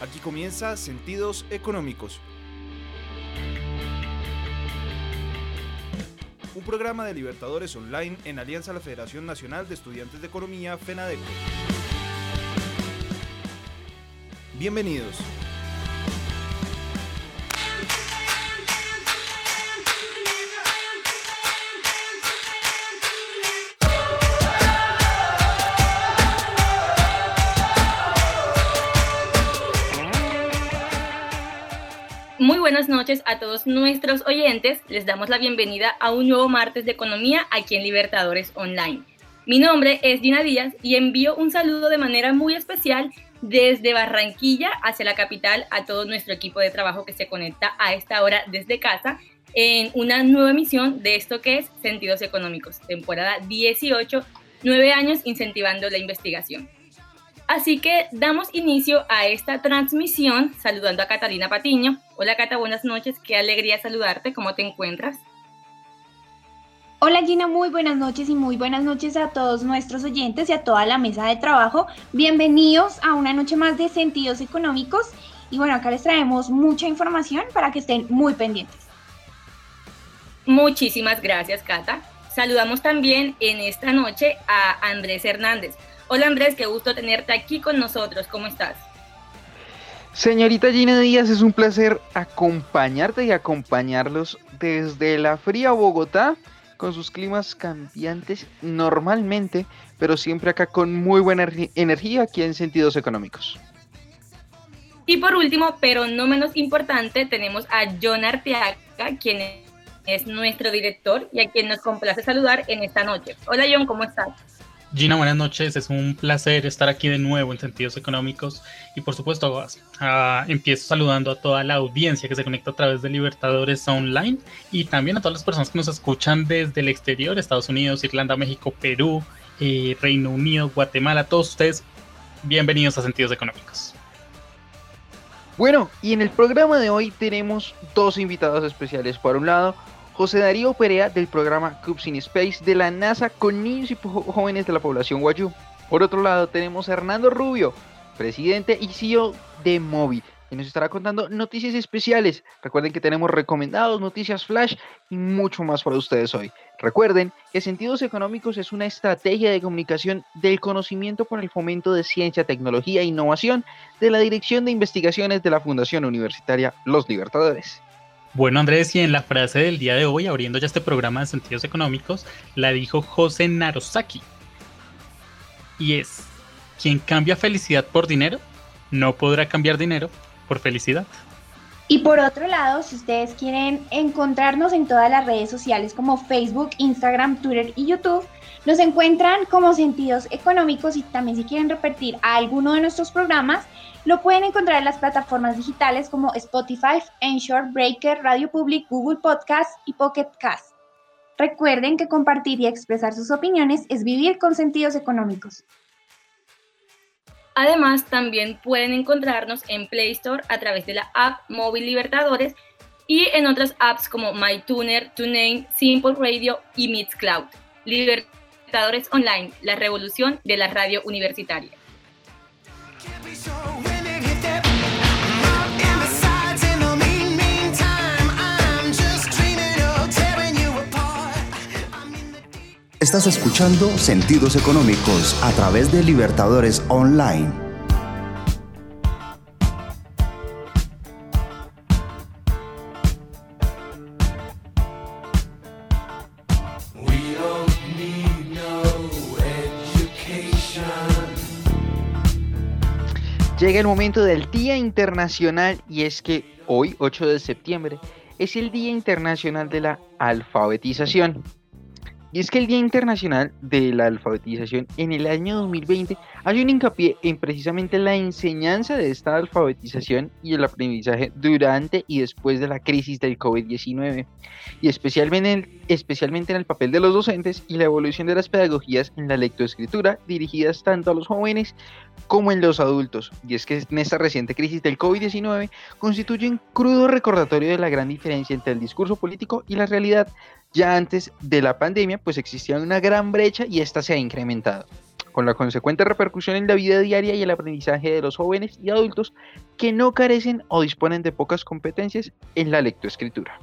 Aquí comienza Sentidos Económicos. Un programa de Libertadores Online en alianza a la Federación Nacional de Estudiantes de Economía, FENADECO. Bienvenidos. Buenas noches a todos nuestros oyentes. Les damos la bienvenida a un nuevo martes de economía aquí en Libertadores Online. Mi nombre es Gina Díaz y envío un saludo de manera muy especial desde Barranquilla hacia la capital a todo nuestro equipo de trabajo que se conecta a esta hora desde casa en una nueva emisión de esto que es Sentidos Económicos, temporada 18, nueve años incentivando la investigación. Así que damos inicio a esta transmisión saludando a Catalina Patiño. Hola Cata, buenas noches, qué alegría saludarte, ¿cómo te encuentras? Hola Gina, muy buenas noches y muy buenas noches a todos nuestros oyentes y a toda la mesa de trabajo. Bienvenidos a una noche más de Sentidos Económicos y bueno, acá les traemos mucha información para que estén muy pendientes. Muchísimas gracias Cata. Saludamos también en esta noche a Andrés Hernández. Hola Andrés, qué gusto tenerte aquí con nosotros. ¿Cómo estás? Señorita Gina Díaz, es un placer acompañarte y acompañarlos desde la fría Bogotá, con sus climas cambiantes normalmente, pero siempre acá con muy buena energía aquí en sentidos económicos. Y por último, pero no menos importante, tenemos a John Arteaga, quien es nuestro director y a quien nos complace saludar en esta noche. Hola John, ¿cómo estás? Gina, buenas noches. Es un placer estar aquí de nuevo en Sentidos Económicos. Y por supuesto, uh, empiezo saludando a toda la audiencia que se conecta a través de Libertadores Online y también a todas las personas que nos escuchan desde el exterior, Estados Unidos, Irlanda, México, Perú, eh, Reino Unido, Guatemala. Todos ustedes, bienvenidos a Sentidos Económicos. Bueno, y en el programa de hoy tenemos dos invitados especiales. Por un lado, José Darío Perea del programa Cubes in Space de la NASA con niños y jóvenes de la población Guayú. Por otro lado tenemos a Hernando Rubio, presidente y CEO de Mobi, que nos estará contando noticias especiales. Recuerden que tenemos recomendados, noticias flash y mucho más para ustedes hoy. Recuerden que Sentidos Económicos es una estrategia de comunicación del conocimiento para el fomento de ciencia, tecnología e innovación de la Dirección de Investigaciones de la Fundación Universitaria Los Libertadores. Bueno, Andrés, y en la frase del día de hoy, abriendo ya este programa de sentidos económicos, la dijo José Narosaki. Y es, quien cambia felicidad por dinero, no podrá cambiar dinero por felicidad. Y por otro lado, si ustedes quieren encontrarnos en todas las redes sociales como Facebook, Instagram, Twitter y YouTube, nos encuentran como Sentidos Económicos y también si quieren repetir a alguno de nuestros programas, lo pueden encontrar en las plataformas digitales como Spotify, Ensure, Breaker, Radio Public, Google Podcast y Pocket Cast. Recuerden que compartir y expresar sus opiniones es vivir con sentidos económicos. Además, también pueden encontrarnos en Play Store a través de la app Móvil Libertadores y en otras apps como MyTuner, TuneIn, Simple Radio y Mixcloud. Libertadores Online, la revolución de la radio universitaria. Estás escuchando Sentidos Económicos a través de Libertadores Online. Llega el momento del Día Internacional y es que hoy, 8 de septiembre, es el Día Internacional de la Alfabetización. Y es que el Día Internacional de la Alfabetización en el año 2020 hay un hincapié en precisamente la enseñanza de esta alfabetización y el aprendizaje durante y después de la crisis del COVID-19, y especialmente en, el, papel de los docentes y la evolución de las pedagogías en la lectoescritura dirigidas tanto a los jóvenes como en los adultos. Y es que en esta reciente crisis del COVID-19 constituye un crudo recordatorio de la gran diferencia entre el discurso político y la realidad, ya antes de la pandemia, pues existía una gran brecha y esta se ha incrementado. con la consecuente repercusión en la vida diaria y el aprendizaje de los jóvenes y adultos que no carecen o disponen de pocas competencias en la lectoescritura.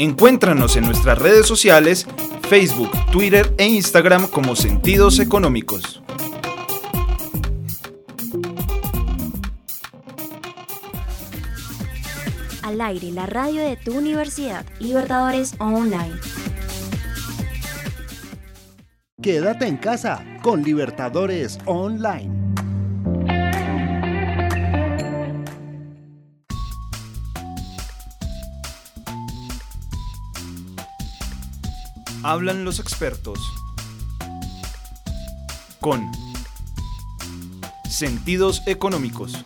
Encuéntranos en nuestras redes sociales, Facebook, Twitter e Instagram como Sentidos Económicos. Al aire, la radio de tu universidad, Libertadores Online. Quédate en casa con Libertadores Online. Hablan los expertos. Con sentidos económicos.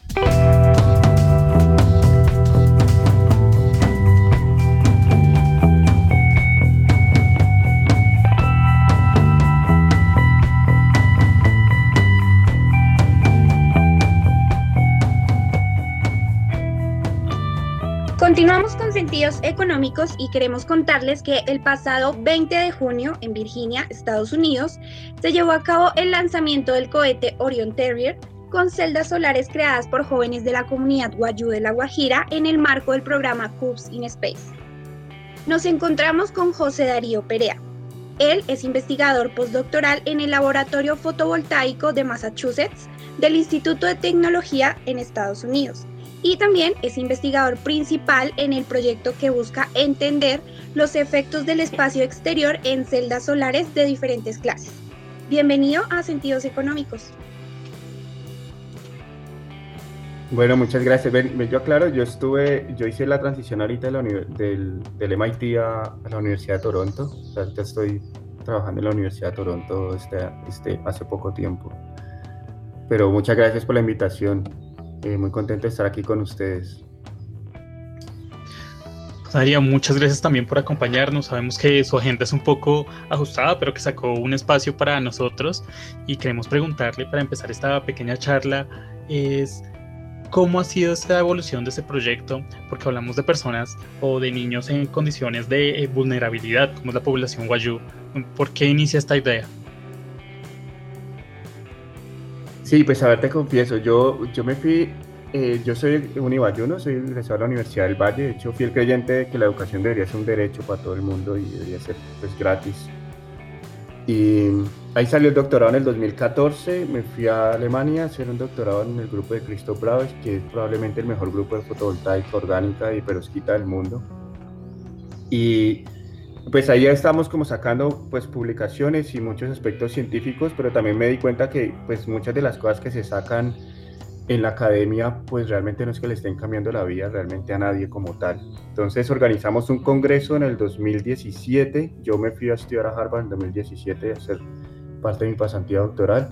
Continuamos con sentidos económicos y queremos contarles que el pasado 20 de junio en Virginia, Estados Unidos, se llevó a cabo el lanzamiento del cohete Orion Terrier con celdas solares creadas por jóvenes de la comunidad Guayú de La Guajira en el marco del programa Cubes in Space. Nos encontramos con José Darío Perea. Él es investigador postdoctoral en el Laboratorio Fotovoltaico de Massachusetts del Instituto de Tecnología en Estados Unidos y también es investigador principal en el proyecto que busca entender los efectos del espacio exterior en celdas solares de diferentes clases. Bienvenido a Sentidos Económicos. Bueno, muchas gracias. yo aclaro, yo estuve, yo hice la transición ahorita del, del, MIT a, la Universidad de Toronto. Ahorita estoy trabajando en la Universidad de Toronto este, este, hace poco tiempo. Pero muchas gracias por la invitación. Eh, muy contento de estar aquí con ustedes. María, muchas gracias también por acompañarnos. Sabemos que su agenda es un poco ajustada, pero que sacó un espacio para nosotros y queremos preguntarle para empezar esta pequeña charla es cómo ha sido esta evolución de ese proyecto, porque hablamos de personas o de niños en condiciones de eh, vulnerabilidad, como es la población Guayú. ¿Por qué inicia esta idea? Sí, pues a ver, te confieso, yo, yo me fui, eh, yo soy un ibayuno, soy egresado de la Universidad del Valle, de hecho fui el creyente de que la educación debería ser un derecho para todo el mundo y debería ser pues gratis. Y ahí salió el doctorado en el 2014, me fui a Alemania a hacer un doctorado en el grupo de Christoph Braves, que es probablemente el mejor grupo de fotovoltaica orgánica y perosquita del mundo. Y pues ahí estamos como sacando pues publicaciones y muchos aspectos científicos, pero también me di cuenta que pues muchas de las cosas que se sacan en la academia pues realmente no es que le estén cambiando la vida realmente a nadie como tal. Entonces organizamos un congreso en el 2017, yo me fui a estudiar a Harvard en 2017 a hacer parte de mi pasantía doctoral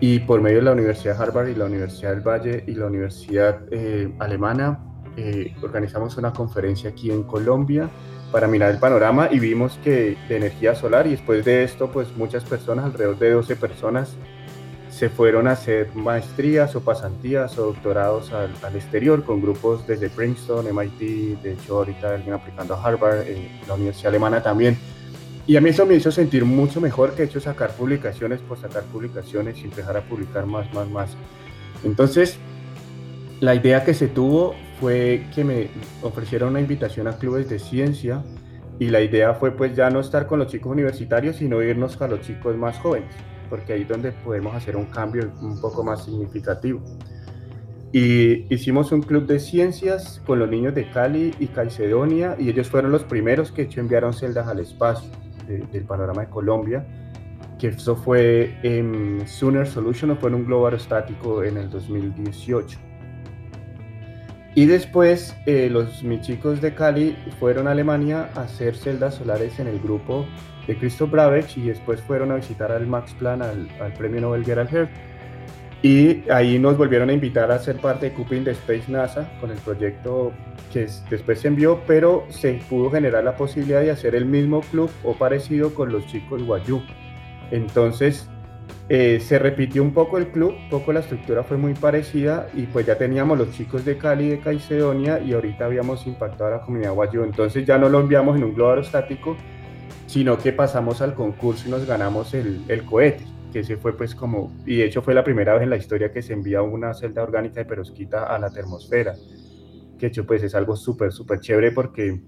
y por medio de la Universidad de Harvard y la Universidad del Valle y la Universidad eh, Alemana eh, organizamos una conferencia aquí en Colombia para mirar el panorama y vimos que de energía solar y después de esto pues muchas personas, alrededor de 12 personas, se fueron a hacer maestrías o pasantías o doctorados al, exterior con grupos desde Princeton, MIT, de hecho ahorita alguien aplicando a Harvard, eh, la Universidad Alemana también. Y a mí eso me hizo sentir mucho mejor que hecho sacar publicaciones por sacar publicaciones y empezar a publicar más, más, más. Entonces, la idea que se tuvo fue que me ofrecieron una invitación a clubes de ciencia y la idea fue pues ya no estar con los chicos universitarios, sino irnos a los chicos más jóvenes, porque ahí es donde podemos hacer un cambio un poco más significativo. Y hicimos un club de ciencias con los niños de Cali y Caicedonia y ellos fueron los primeros que hecho enviaron celdas al espacio del panorama de Colombia, que eso fue en Sooner Solution fue en un globo aerostático en el 2018. Y después eh, los mis chicos de Cali fueron a Alemania a hacer celdas solares en el grupo de Christoph Bravech y después fueron a visitar al Max Planck, al, premio Nobel Gerald. Y ahí nos volvieron a invitar a ser parte de Cuping de Space NASA con el proyecto que después se envió, pero se pudo generar la posibilidad de hacer el mismo club o parecido con los chicos Guayú. Entonces, eh, se repitió un poco el club, poco la estructura fue muy parecida y pues ya teníamos los chicos de Cali de Caicedonia y ahorita habíamos impactado a la comunidad guayú. Entonces ya no lo enviamos en un globo aerostático, sino que pasamos al concurso y nos ganamos el, el cohete, que se fue pues como, y de hecho fue la primera vez en la historia que se envía una celda orgánica de perosquita a la termosfera, que hecho pues es algo súper, súper chévere porque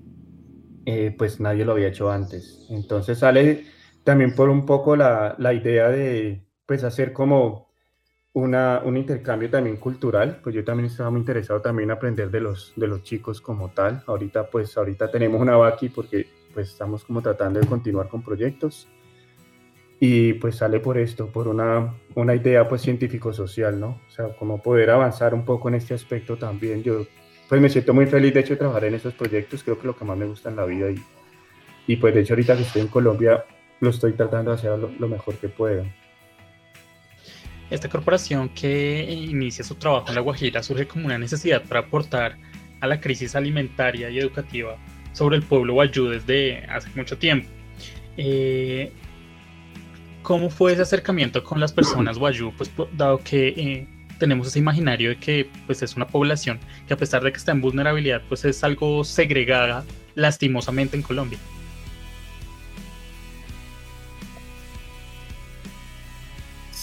eh, pues nadie lo había hecho antes. Entonces sale también por un poco la, la idea de pues hacer como una, un intercambio también cultural, pues yo también estaba muy interesado también en aprender de los, de los chicos como tal. Ahorita pues ahorita tenemos una Baki porque pues estamos como tratando de continuar con proyectos y pues sale por esto, por una, una idea pues científico-social, ¿no? O sea, como poder avanzar un poco en este aspecto también. Yo pues me siento muy feliz de hecho de trabajar en esos proyectos, creo que lo que más me gusta en la vida y, y pues de hecho ahorita que estoy en Colombia lo estoy tratando de hacer lo, mejor que pueda. Esta corporación que inicia su trabajo en La Guajira surge como una necesidad para aportar a la crisis alimentaria y educativa sobre el pueblo guayú desde hace mucho tiempo. Eh, ¿Cómo fue ese acercamiento con las personas guayú? Pues dado que eh, tenemos ese imaginario de que pues, es una población que a pesar de que está en vulnerabilidad, pues es algo segregada lastimosamente en Colombia.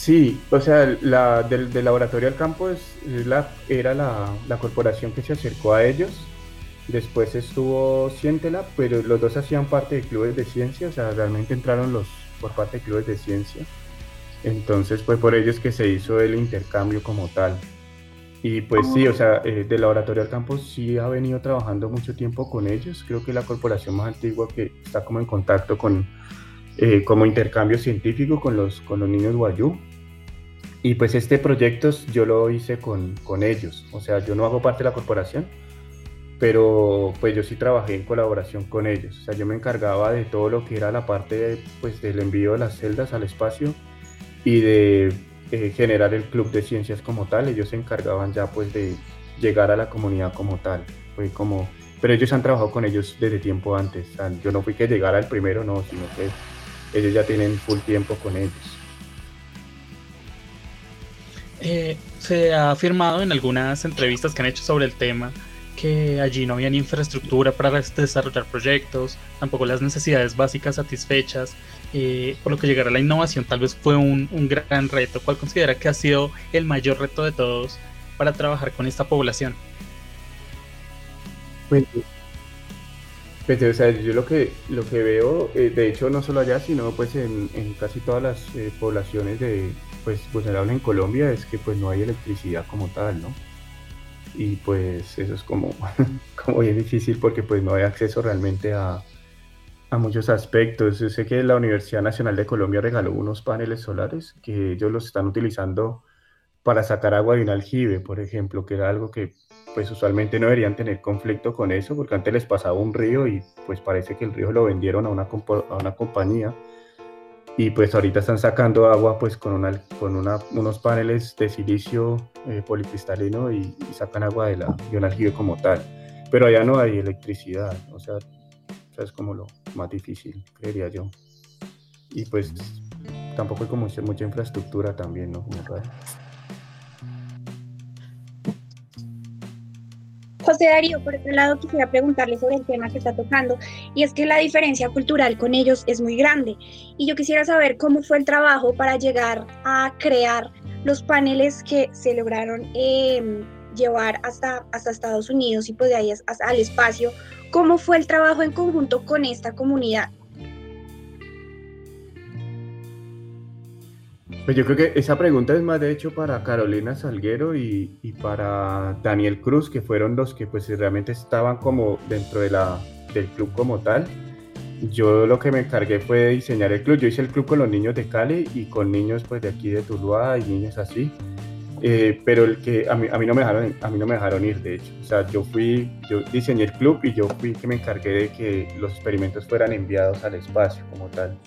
Sí, o sea, la del, laboratorio al campo es, la, era la, corporación que se acercó a ellos. Después estuvo Cientela, pero los dos hacían parte de clubes de ciencia, o sea, realmente entraron los por parte de clubes de ciencia. Entonces fue por ellos que se hizo el intercambio como tal. Y pues sí, o sea, eh, del laboratorio al campo sí ha venido trabajando mucho tiempo con ellos. Creo que la corporación más antigua que está como en contacto con, eh, como intercambio científico con los, con los niños guayú. Y pues este proyecto yo lo hice con, con, ellos, o sea, yo no hago parte de la corporación, pero pues yo sí trabajé en colaboración con ellos, o sea, yo me encargaba de todo lo que era la parte pues del envío de las celdas al espacio y de eh, generar el club de ciencias como tal, ellos se encargaban ya pues de llegar a la comunidad como tal, fue como, pero ellos han trabajado con ellos desde tiempo antes, yo no fui que llegara el primero, no, sino que ellos ya tienen full tiempo con ellos. Eh, se ha afirmado en algunas entrevistas que han hecho sobre el tema que allí no había ni infraestructura para desarrollar proyectos, tampoco las necesidades básicas satisfechas, eh, por lo que llegar a la innovación tal vez fue un, gran reto. ¿Cuál considera que ha sido el mayor reto de todos para trabajar con esta población? Pues, pues o sea, yo lo que, lo que veo, eh, de hecho no solo allá, sino pues en, casi todas las poblaciones de, pues, vulnerables en Colombia, es que pues no hay electricidad como tal, ¿no? Y pues eso es como, como bien difícil porque pues no hay acceso realmente a, a muchos aspectos. Yo sé que la Universidad Nacional de Colombia regaló unos paneles solares que ellos los están utilizando para sacar agua de un aljibe, por ejemplo, que era algo que pues usualmente no deberían tener conflicto con eso, porque antes les pasaba un río y pues parece que el río lo vendieron a una, a una compañía y pues ahorita están sacando agua pues con, una, con una, unos paneles de silicio eh, policristalino y, sacan agua de, la, de aljibe como tal. Pero allá no hay electricidad, o sea, es como lo más difícil, creería yo. Y pues tampoco hay como mucha, infraestructura también, ¿no? José Darío, por otro lado, quisiera preguntarle sobre el tema que está tocando, y es que la diferencia cultural con ellos es muy grande. Y yo quisiera saber cómo fue el trabajo para llegar a crear los paneles que se lograron eh, llevar hasta, hasta Estados Unidos y pues de ahí al espacio. ¿Cómo fue el trabajo en conjunto con esta comunidad? Pues yo creo que esa pregunta es más de hecho para Carolina Salguero y, y, para Daniel Cruz, que fueron los que pues realmente estaban como dentro de la, del club como tal. Yo lo que me encargué fue diseñar el club. Yo hice el club con los niños de Cali y con niños pues de aquí de Tuluá y niños así. Eh, pero el que a mí, a mí, no me dejaron, a mí no me dejaron ir, de hecho. O sea, yo fui, yo diseñé el club y yo fui que me encargué de que los experimentos fueran enviados al espacio como tal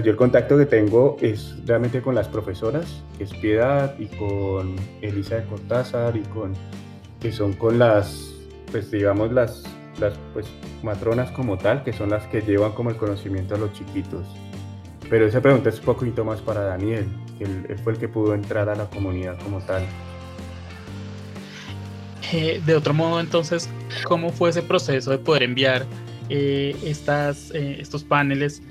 yo el contacto que tengo es realmente con las profesoras, que es Piedad, y con Elisa de Cortázar, y con, que son con las, pues digamos, las, las pues, matronas como tal, que son las que llevan como el conocimiento a los chiquitos. Pero esa pregunta es un poquito más para Daniel, que él, fue el que pudo entrar a la comunidad como tal. Eh, de otro modo, entonces, ¿cómo fue ese proceso de poder enviar eh, estas, eh, estos paneles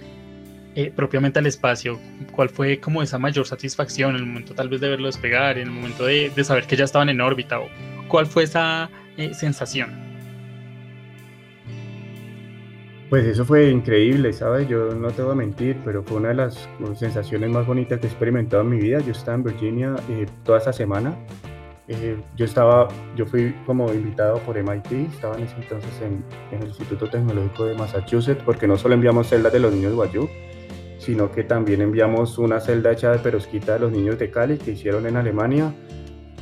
eh, propiamente al espacio, ¿cuál fue como esa mayor satisfacción en el momento tal vez de verlo despegar, en el momento de, de saber que ya estaban en órbita? O ¿Cuál fue esa eh, sensación? Pues eso fue increíble, ¿sabes? Yo no te voy a mentir, pero fue una de las sensaciones más bonitas que he experimentado en mi vida. Yo estaba en Virginia eh, toda esa semana. Eh, yo estaba, yo fui como invitado por MIT, estaba en ese entonces en, en, el Instituto Tecnológico de Massachusetts, porque no solo enviamos celdas de los niños Guayú, sino que también enviamos una celda hecha de perosquita de los niños de Cali que hicieron en Alemania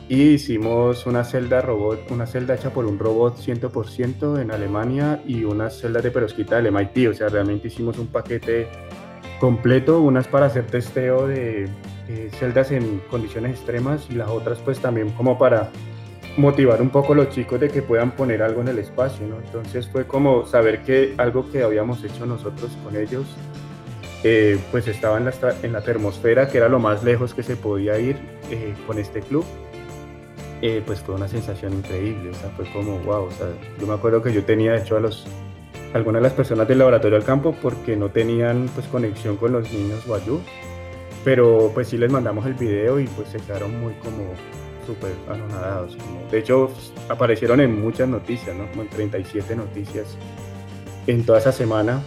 y hicimos una celda robot, una celda hecha por un robot 100% en Alemania y unas celdas de perosquita del MIT, o sea, realmente hicimos un paquete completo, unas para hacer testeo de celdas en condiciones extremas y las otras pues también como para motivar un poco a los chicos de que puedan poner algo en el espacio, ¿no? Entonces fue como saber que algo que habíamos hecho nosotros con ellos eh, pues estaba en la, en la termosfera, que era lo más lejos que se podía ir eh, con este club. Eh, pues fue una sensación increíble, o sea, fue como, wow, o sea, yo me acuerdo que yo tenía hecho a los, algunas de las personas del laboratorio al campo porque no tenían pues conexión con los niños Wayuu, pero pues sí les mandamos el video y pues se quedaron muy como súper anonadados. de hecho, aparecieron en muchas noticias, ¿no? Como en 37 noticias en toda esa semana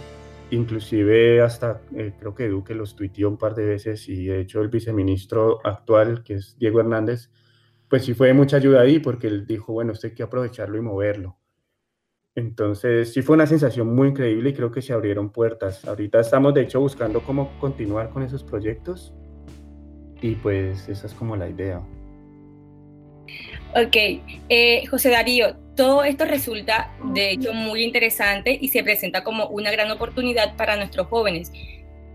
inclusive hasta eh, creo que Duque los tuiteó un par de veces y de hecho el viceministro actual, que es Diego Hernández, pues sí fue de mucha ayuda ahí porque él dijo, bueno, esto hay que aprovecharlo y moverlo. Entonces sí fue una sensación muy increíble y creo que se abrieron puertas. Ahorita estamos de hecho buscando cómo continuar con esos proyectos y pues esa es como la idea. Ok, eh, José Darío, todo esto resulta de hecho muy interesante y se presenta como una gran oportunidad para nuestros jóvenes.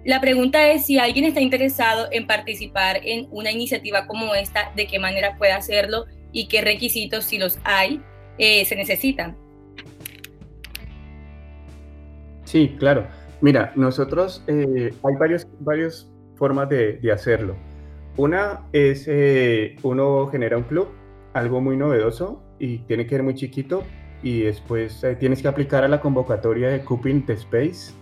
La pregunta es si alguien está interesado en participar en una iniciativa como esta, de qué manera puede hacerlo y qué requisitos, si los hay, eh, se necesitan. Sí, claro. Mira, nosotros eh, hay varios, varias formas de, de, hacerlo. Una es, uno genera un club algo muy novedoso y tiene que ser muy chiquito, y después eh, tienes que aplicar a la convocatoria de the Space,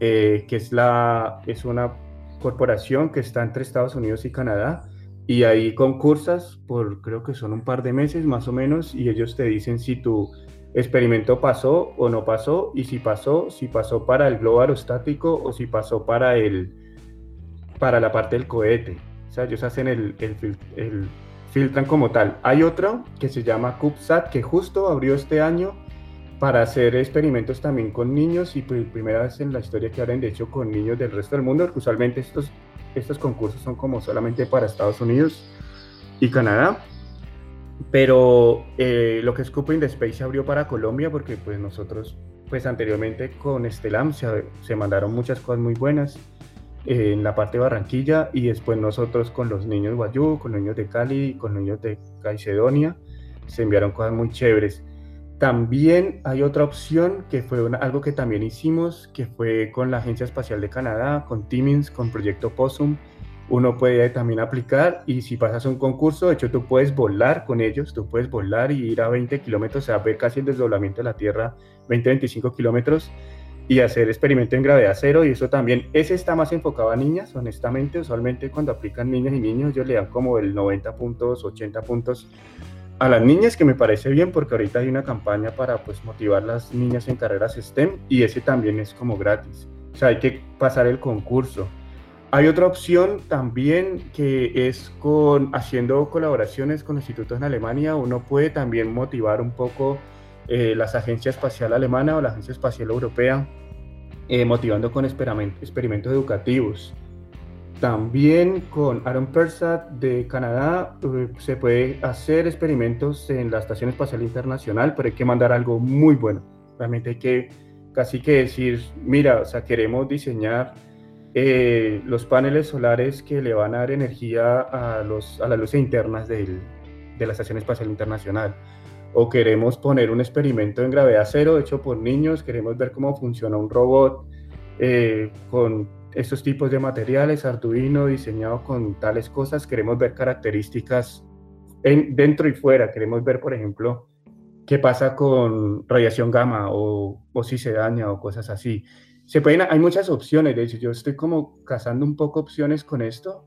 eh, que es, la, es una corporación que está entre Estados Unidos y Canadá. Y ahí concursas por creo que son un par de meses más o menos y ellos te dicen si tu experimento pasó o no pasó y si pasó, si pasó para el globo aerostático o si pasó para, el, para la parte del cohete. O sea, ellos hacen el filtran como tal. Hay otro que se llama CubeSat que justo abrió este año para hacer experimentos también con niños y por primera vez en la historia que abren de hecho con niños del resto del mundo, porque usualmente estos, estos concursos son como solamente para Estados Unidos y Canadá. Pero eh, lo que es Cooper in the Space se abrió para Colombia porque pues nosotros pues anteriormente con Estelam se, se mandaron muchas cosas muy buenas en la parte de Barranquilla y después nosotros con los niños Guayú, con los niños de Cali, con los niños de Caicedonia, se enviaron cosas muy chéveres. También hay otra opción que fue algo que también hicimos, que fue con la Agencia Espacial de Canadá, con Timins, con Proyecto POSUM. Uno puede también aplicar y si pasas un concurso, de hecho tú puedes volar con ellos, tú puedes volar y ir a 20 kilómetros, o sea, ver casi el desdoblamiento de la Tierra, 20-25 kilómetros y hacer experimento en gravedad cero y eso también, ese está más enfocado a niñas, honestamente, usualmente cuando aplican niñas y niños ellos le dan como el 90 puntos, 80 puntos a las niñas, que me parece bien porque ahorita hay una campaña para pues motivar a las niñas en carreras STEM y ese también es como gratis. O sea, hay que pasar el concurso. Hay otra opción también que es con haciendo colaboraciones con institutos en Alemania. Uno puede también motivar un poco eh, las agencias espacial alemana o la agencia espacial europea, eh, motivando con experimentos educativos. También con Aaron Persat de Canadá eh, se puede hacer experimentos en la Estación Espacial Internacional, pero hay que mandar algo muy bueno. Realmente hay que casi que decir, mira, o sea, queremos diseñar eh, los paneles solares que le van a dar energía a, los, a las luces internas del, de la Estación Espacial Internacional. O queremos poner un experimento en gravedad cero hecho por niños, queremos ver cómo funciona un robot eh, con estos tipos de materiales, Arduino diseñado con tales cosas, queremos ver características en, dentro y fuera, queremos ver, por ejemplo, qué pasa con radiación gamma o, o si se daña o cosas así. Se pueden, hay muchas opciones, de hecho, yo estoy como cazando un poco opciones con esto,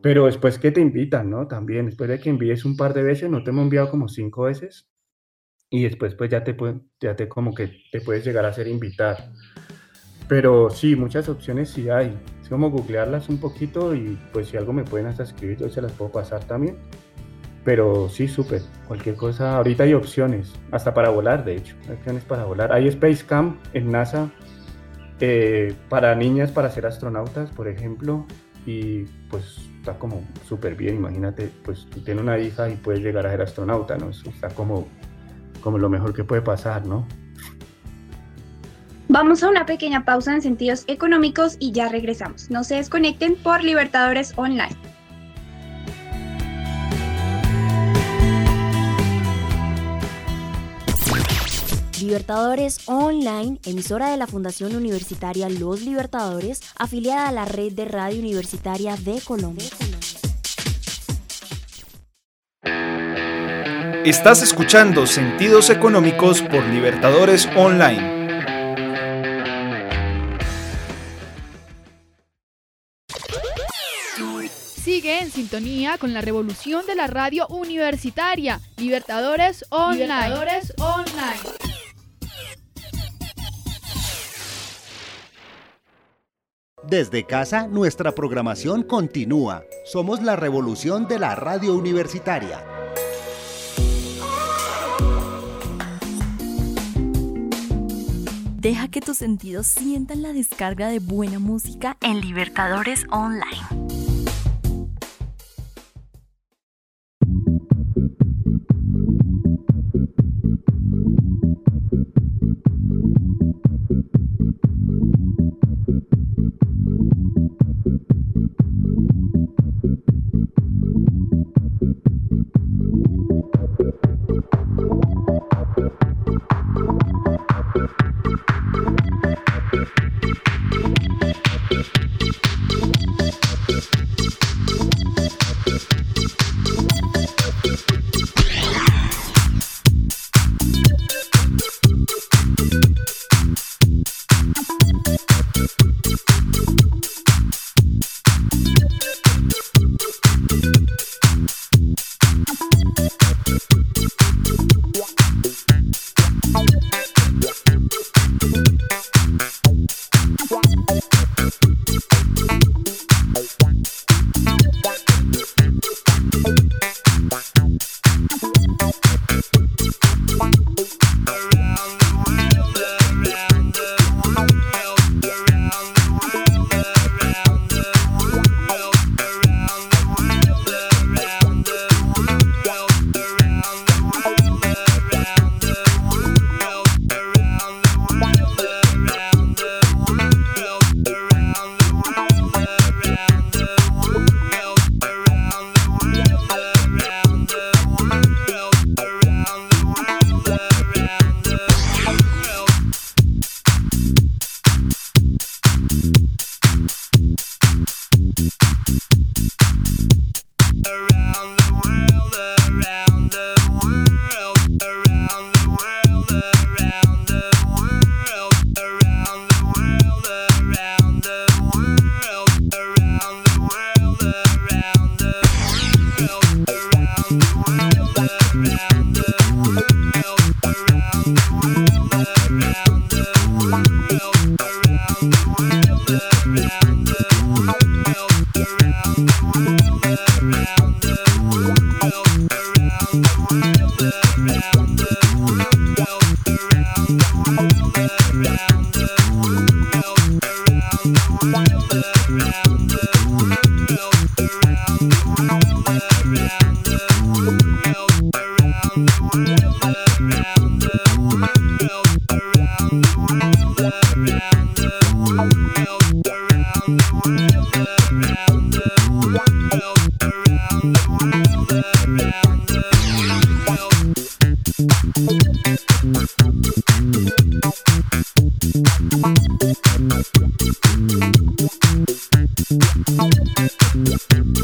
pero después que te invitan, ¿no? También, después de que envíes un par de veces, no te hemos enviado como cinco veces, y después pues ya te, ya te como que te puedes llegar a ser invitar. Pero sí, muchas opciones sí hay. Es como googlearlas un poquito y pues si algo me pueden hasta escribir, yo se las puedo pasar también. Pero sí, súper. Cualquier cosa. Ahorita hay opciones, hasta para volar, de hecho. Hay opciones para volar. Hay Space Camp en NASA eh, para niñas para ser astronautas, por ejemplo. Y pues está como súper bien. Imagínate, pues tú tienes una hija y puedes llegar a ser astronauta, ¿no? está como, como lo mejor que puede pasar, ¿no? Vamos a una pequeña pausa en sentidos económicos y ya regresamos. No se desconecten por Libertadores Online. Libertadores Online, emisora de la Fundación Universitaria Los Libertadores, afiliada a la red de radio universitaria de Colombia. Estás escuchando Sentidos Económicos por Libertadores Online. Sigue en sintonía con la revolución de la radio universitaria. Libertadores Online. Libertadores Online. Desde casa, nuestra programación continúa. Somos la revolución de la radio universitaria. Deja que tus sentidos sientan la descarga de buena música en Libertadores Online. Around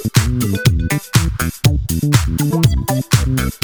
the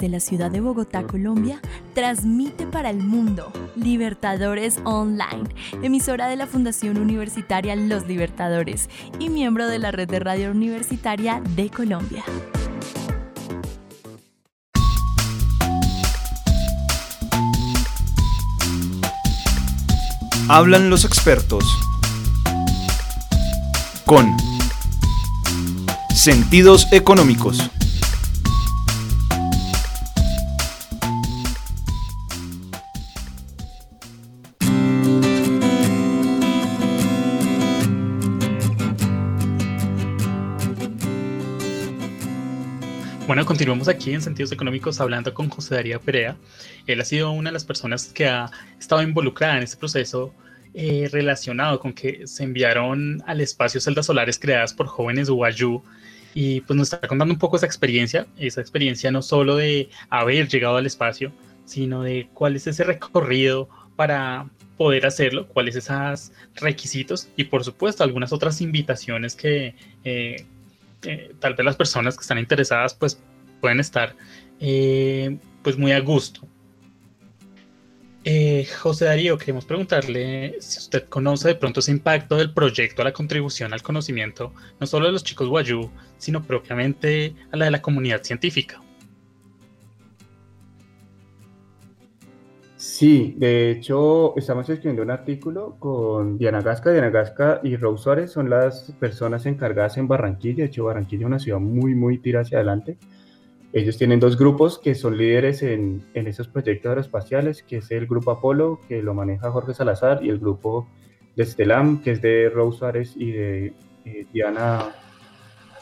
Desde la ciudad de Bogotá, Colombia, transmite para el mundo Libertadores Online, emisora de la Fundación Universitaria Los Libertadores y miembro de la red de radio universitaria de Colombia. Hablan los expertos. Con Sentidos Económicos. Continuamos aquí en Sentidos Económicos hablando con José Darío Perea. Él ha sido una de las personas que ha estado involucrada en este proceso eh, relacionado con que se enviaron al espacio celdas solares creadas por jóvenes Wayuu y pues nos está contando un poco esa experiencia, esa experiencia no solo de haber llegado al espacio, sino de cuál es ese recorrido para poder hacerlo, cuáles esos requisitos y por supuesto algunas otras invitaciones que eh, eh, tal vez las personas que están interesadas pues pueden estar eh, pues muy a gusto. Eh, José Darío, queremos preguntarle si usted conoce de pronto ese impacto del proyecto a la contribución al conocimiento, no solo de los chicos Guayú, sino propiamente a la de la comunidad científica. Sí, de hecho, estamos escribiendo un artículo con Diana Gasca. Diana Gasca y Rose Suárez son las personas encargadas en Barranquilla. De hecho, Barranquilla es una ciudad muy, muy tira hacia adelante. Ellos tienen dos grupos que son líderes en, en esos proyectos aeroespaciales, que es el grupo Apolo, que lo maneja Jorge Salazar, y el grupo de Estelam, que es de Rose Suárez y de eh, Diana,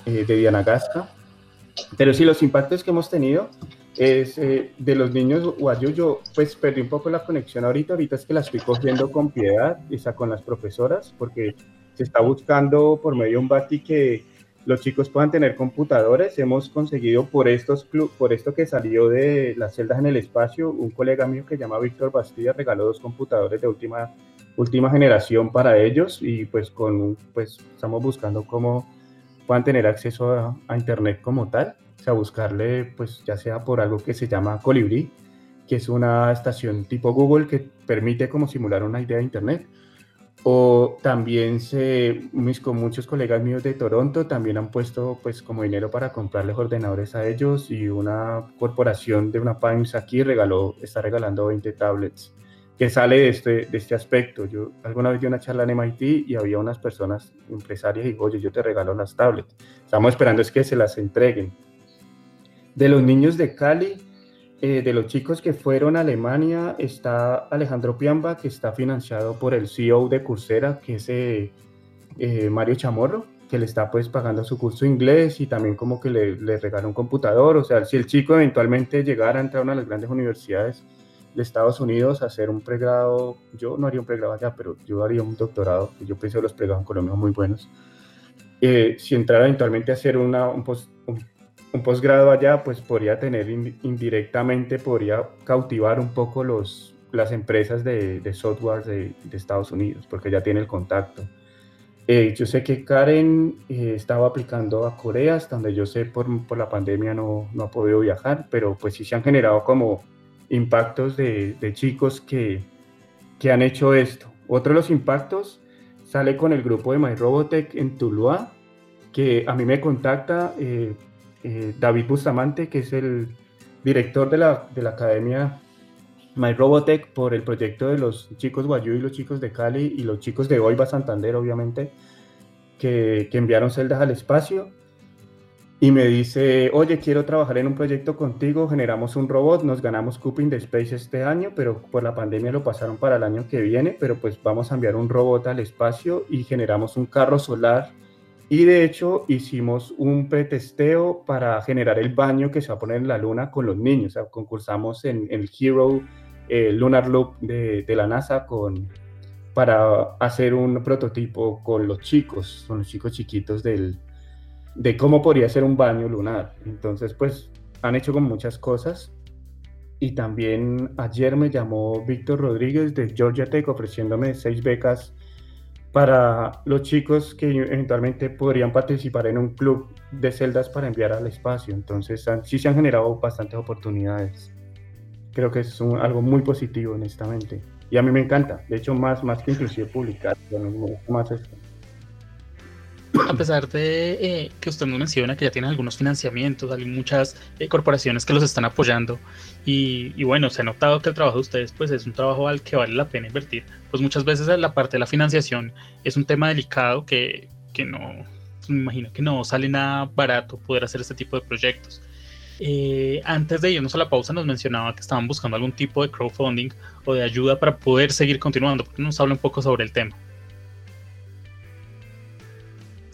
eh, de Diana Gasca. Pero sí, los impactos que hemos tenido es eh, de los niños guayú, yo pues perdí un poco la conexión ahorita, ahorita es que la estoy cogiendo con piedad, está con las profesoras, porque se está buscando por medio de un BATI que los chicos puedan tener computadores. Hemos conseguido por, estos por esto que salió de las celdas en el espacio, un colega mío que se llama Víctor Bastilla regaló dos computadores de última, última generación para ellos y pues, con, pues estamos buscando cómo puedan tener acceso a, Internet como tal a buscarle, pues ya sea por algo que se llama Colibri, que es una estación tipo Google que permite como simular una idea de Internet. O también se, mis, muchos colegas míos de Toronto también han puesto pues como dinero para comprarles ordenadores a ellos y una corporación de una PIMS aquí regaló, está regalando 20 tablets que sale de este, de este aspecto. Yo alguna vez di una charla en MIT y había unas personas empresarias y oye, yo te regalo las tablets. Estamos esperando es que se las entreguen de los niños de Cali, eh, de los chicos que fueron a Alemania, está Alejandro Piamba, que está financiado por el CEO de Coursera, que es eh, eh, Mario Chamorro, que le está pues pagando su curso de inglés y también como que le, le regala un computador. O sea, si el chico eventualmente llegara a entrar a una de las grandes universidades de Estados Unidos a hacer un pregrado, yo no haría un pregrado allá, pero yo haría un doctorado, yo pienso que los pregrados en Colombia son muy buenos. si entrara eventualmente a hacer una, un, post, un posgrado allá, pues podría tener indirectamente, podría cautivar un poco los, las empresas de, software de, Estados Unidos, porque ya tiene el contacto. Eh, yo sé que Karen eh, estaba aplicando a Corea, hasta donde yo sé por, por la pandemia no, no, ha podido viajar, pero pues sí se han generado como impactos de, de, chicos que, que han hecho esto. Otro de los impactos sale con el grupo de MyRobotech en Tuluá, que a mí me contacta eh, eh, David Bustamante, que es el director de la, de la academia My Robotech por el proyecto de los chicos Guayú y los chicos de Cali y los chicos de Oiva Santander, obviamente, que, que, enviaron celdas al espacio. Y me dice, oye, quiero trabajar en un proyecto contigo, generamos un robot, nos ganamos Cuping de Space este año, pero por la pandemia lo pasaron para el año que viene, pero pues vamos a enviar un robot al espacio y generamos un carro solar y de hecho hicimos un pretesteo para generar el baño que se va a poner en la luna con los niños. O concursamos en, el Hero eh, Lunar Loop de, de, la NASA con, para hacer un prototipo con los chicos, con los chicos chiquitos del, de cómo podría ser un baño lunar. Entonces, pues han hecho con muchas cosas. Y también ayer me llamó Víctor Rodríguez de Georgia Tech ofreciéndome seis becas para los chicos que eventualmente podrían participar en un club de celdas para enviar al espacio. Entonces sí se han generado bastantes oportunidades. Creo que es algo muy positivo, honestamente. Y a mí me encanta. De hecho, más, más que inclusive publicar. gusta más esto a pesar de eh, que usted nos menciona que ya tienen algunos financiamientos, hay muchas eh, corporaciones que los están apoyando y, bueno, se ha notado que el trabajo de ustedes pues es un trabajo al que vale la pena invertir, pues muchas veces la parte de la financiación es un tema delicado que, que no, me imagino que no sale nada barato poder hacer este tipo de proyectos. Eh, antes de irnos a la pausa nos mencionaba que estaban buscando algún tipo de crowdfunding o de ayuda para poder seguir continuando, porque nos habla un poco sobre el tema.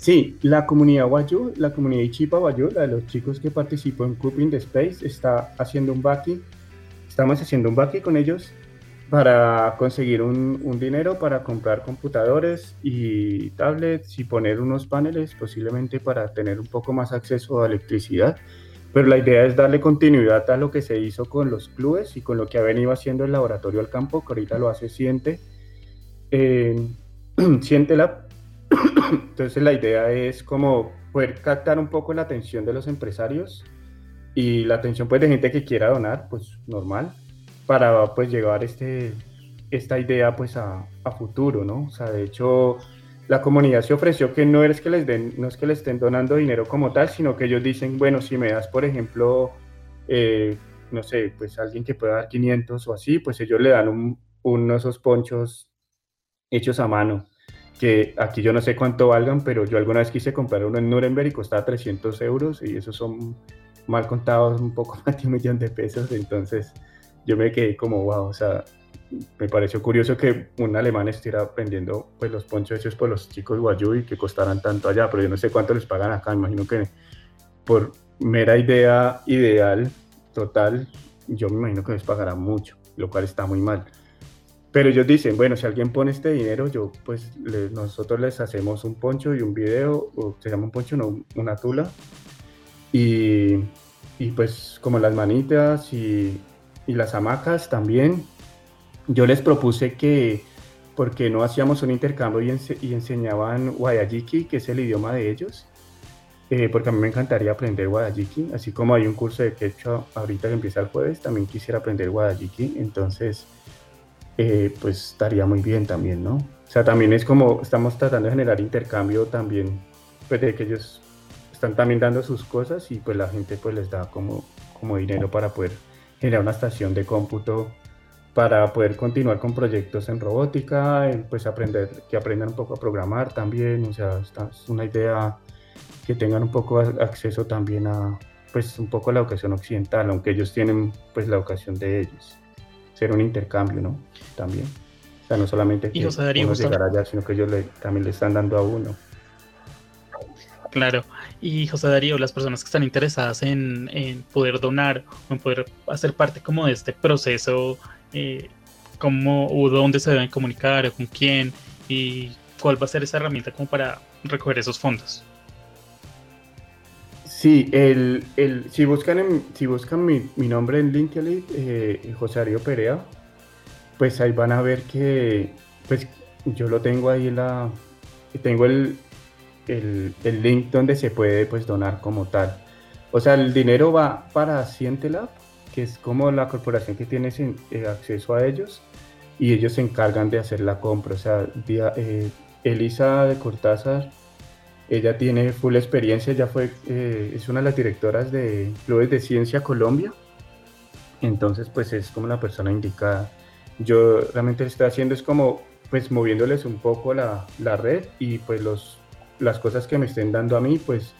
Sí, la comunidad Wayu, la comunidad Ichipa Wayu, la de los chicos que participó en Cuping the Space, está haciendo un baki. Estamos haciendo un baki con ellos para conseguir un, un, dinero para comprar computadores y tablets y poner unos paneles, posiblemente para tener un poco más acceso a electricidad. Pero la idea es darle continuidad a lo que se hizo con los clubes y con lo que ha venido haciendo el laboratorio al campo, que ahorita lo hace Siente. Eh, Siente Lab entonces la idea es como poder captar un poco la atención de los empresarios y la atención pues de gente que quiera donar, pues normal, para pues llevar este, esta idea pues a, a futuro, ¿no? O sea, de hecho la comunidad se ofreció que no es que les den, no es que les estén donando dinero como tal, sino que ellos dicen, bueno, si me das, por ejemplo, eh, no sé, pues alguien que pueda dar 500 o así, pues ellos le dan un, uno de esos ponchos hechos a mano que aquí yo no sé cuánto valgan, pero yo alguna vez quise comprar uno en Nuremberg y costaba 300 euros y esos son mal contados un poco más de un millón de pesos, entonces yo me quedé como wow, o sea, me pareció curioso que un alemán estuviera vendiendo pues los ponchos hechos por los chicos guayú y que costaran tanto allá, pero yo no sé cuánto les pagan acá, imagino que por mera idea ideal total, yo me imagino que les pagarán mucho, lo cual está muy mal. Pero ellos dicen, bueno, si alguien pone este dinero, yo pues nosotros les hacemos un poncho y un video, o se llama un poncho, no, una tula. Y, y, pues como las manitas y, las hamacas también, yo les propuse que, porque no hacíamos un intercambio y, enseñaban Guayajiki, que es el idioma de ellos, eh, porque a mí me encantaría aprender Guayajiki, así como hay un curso de quechua ahorita que empieza el jueves, también quisiera aprender Guayajiki, entonces eh, pues estaría muy bien también, ¿no? O sea, también es como estamos tratando de generar intercambio también, pues de que ellos están también dando sus cosas y pues la gente pues les da como, como dinero para poder generar una estación de cómputo para poder continuar con proyectos en robótica, pues aprender, que aprendan un poco a programar también, o sea, es una idea que tengan un poco acceso también a, pues un poco la educación occidental, aunque ellos tienen pues la educación de ellos ser un intercambio, ¿no? También. O sea, no solamente que uno llegar allá, sino que ellos también le están dando a uno. Claro. Y José Darío, las personas que están interesadas en, poder donar o en poder hacer parte como de este proceso, eh, cómo o dónde se deben comunicar o con quién y cuál va a ser esa herramienta como para recoger esos fondos. Sí, el, el, si buscan, si buscan mi, mi, nombre en LinkedIn, eh, José Darío Perea, pues ahí van a ver que pues yo lo tengo ahí la tengo el, el, el, link donde se puede pues donar como tal. O sea, el dinero va para Cientelab, que es como la corporación que tiene eh, acceso a ellos y ellos se encargan de hacer la compra. O sea, eh, Elisa de Cortázar ella tiene full experiencia, ya fue, eh, es una de las directoras de Clubes de Ciencia Colombia, entonces pues es como la persona indicada. Yo realmente lo estoy haciendo es como pues moviéndoles un poco la, la red y pues los, las cosas que me estén dando a mí pues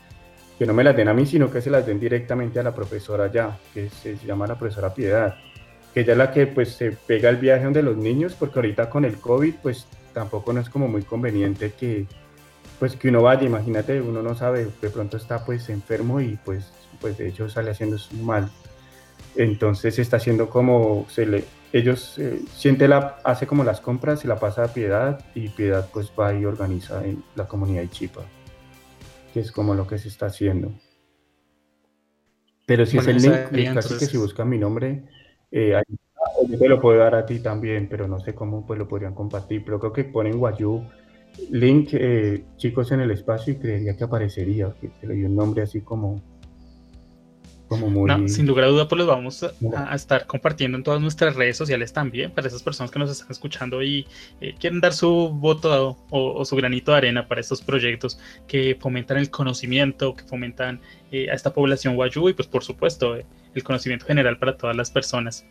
que no me las den a mí sino que se las den directamente a la profesora ya, que se, llama la profesora Piedad, que ella es la que pues se pega el viaje donde los niños porque ahorita con el COVID pues tampoco no es como muy conveniente que pues que uno vaya, imagínate, uno no sabe, de pronto está pues enfermo y pues, pues de hecho sale haciendo mal. Entonces está haciendo como se le, ellos eh, siente la, hace como las compras, se la pasa a Piedad y Piedad pues va y organiza en la comunidad de Chipa, que es como lo que se está haciendo. Pero si es el link, casi que si buscan mi nombre, eh, yo te lo puedo dar a ti también, pero no sé cómo pues lo podrían compartir, pero creo que ponen Guayú link eh, chicos en el espacio y creería que aparecería, que le dio un nombre así como sin lugar a duda, pues los vamos a, estar compartiendo en todas nuestras redes sociales también, para esas personas que nos están escuchando y eh, quieren dar su voto o, su granito de arena para estos proyectos que fomentan el conocimiento, que fomentan eh, a esta población guayú y pues por supuesto el conocimiento general para todas las personas.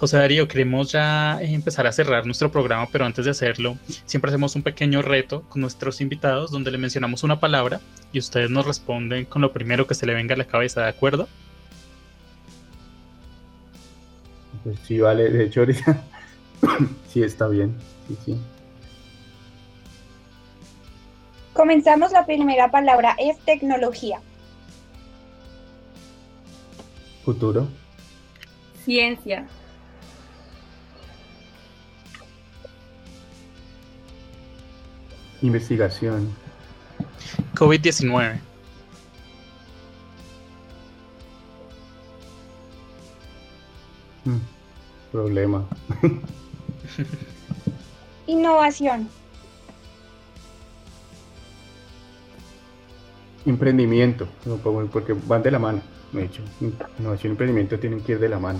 José Darío, queremos ya empezar a cerrar nuestro programa, pero antes de hacerlo, siempre hacemos un pequeño reto con nuestros invitados donde le mencionamos una palabra y ustedes nos responden con lo primero que se le venga a la cabeza, ¿de acuerdo? Pues sí, vale, de hecho ahorita sí está bien, sí, sí. Comenzamos la primera palabra, es tecnología. Futuro. Ciencia. Investigación. COVID-19. Mm, problema. Innovación. Emprendimiento, porque van de la mano, de hecho. Innovación y emprendimiento tienen que ir de la mano.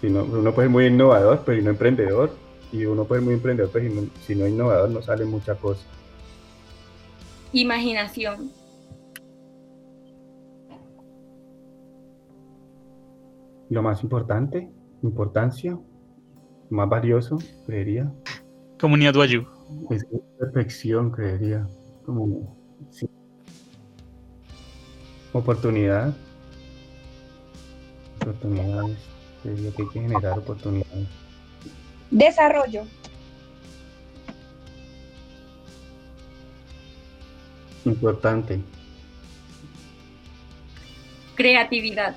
Si no, uno puede ser muy innovador, pero no emprendedor, y uno puede muy emprendedor, pero si no, es innovador no sale mucha cosa. Imaginación. Lo más importante, importancia, más valioso, creería. Comunidad Wayuu. Es perfección, creería. Como, Oportunidad. Oportunidades. Creería que hay que generar oportunidades. Desarrollo. Importante. Creatividad.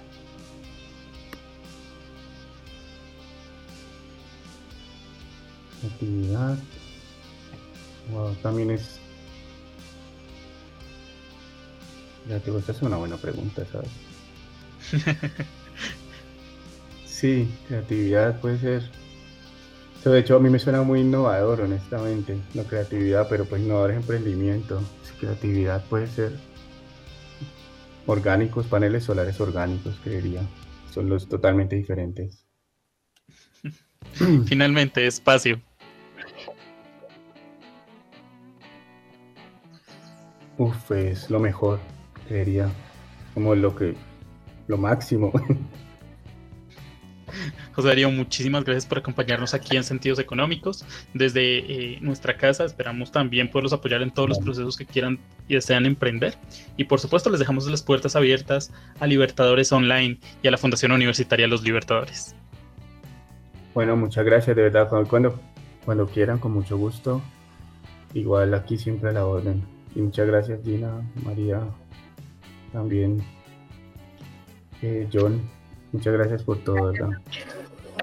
Creatividad. Wow, también es. Creativo, esta es una buena pregunta, ¿sabes? sí, creatividad puede ser de hecho, a mí me suena muy innovador, honestamente, la creatividad, pero pues innovador es emprendimiento. Creatividad puede ser orgánicos, paneles solares orgánicos, creería. Son los totalmente diferentes. Finalmente, espacio. Uf, es lo mejor, creería. Como lo que, lo máximo. José Darío, muchísimas gracias por acompañarnos aquí en Sentidos Económicos. Desde eh, nuestra casa esperamos también poderlos apoyar en todos los procesos que quieran y desean emprender. Y por supuesto les dejamos las puertas abiertas a Libertadores Online y a la Fundación Universitaria Los Libertadores. Bueno, muchas gracias, de verdad. Cuando, cuando quieran, con mucho gusto. Igual aquí siempre a la orden. Y muchas gracias, Gina, María, también eh, John. Muchas gracias por todo, ¿verdad?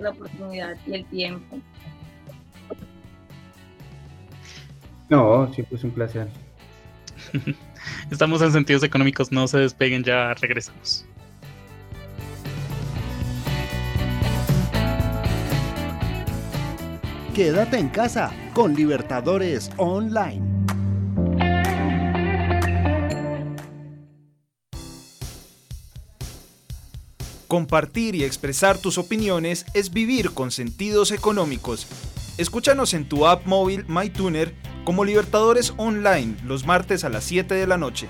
La oportunidad y el tiempo. No, siempre es un placer. Estamos en sentidos económicos, no se despeguen, ya regresamos. Quédate en casa con Libertadores Online. Compartir y expresar tus opiniones es vivir con sentidos económicos. Escúchanos en tu app móvil MyTuner como Libertadores Online los martes a las 7 de la noche.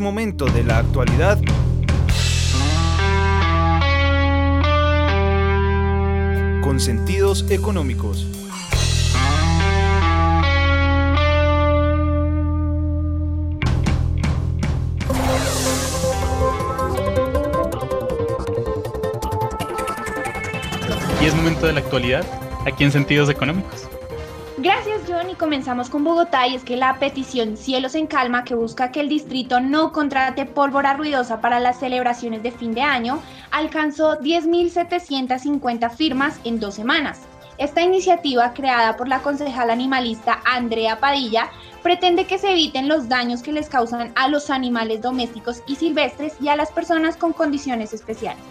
Momento de la actualidad. Con sentidos económicos. Y es momento de la actualidad, aquí en Sentidos Económicos. Gracias John y comenzamos con Bogotá y es que la petición Cielos en Calma que busca que el distrito no contrate pólvora ruidosa para las celebraciones de fin de año alcanzó 10.750 firmas en dos semanas. Esta iniciativa, creada por la concejal animalista Andrea Padilla, pretende que se eviten los daños que les causan a los animales domésticos y silvestres y a las personas con condiciones especiales.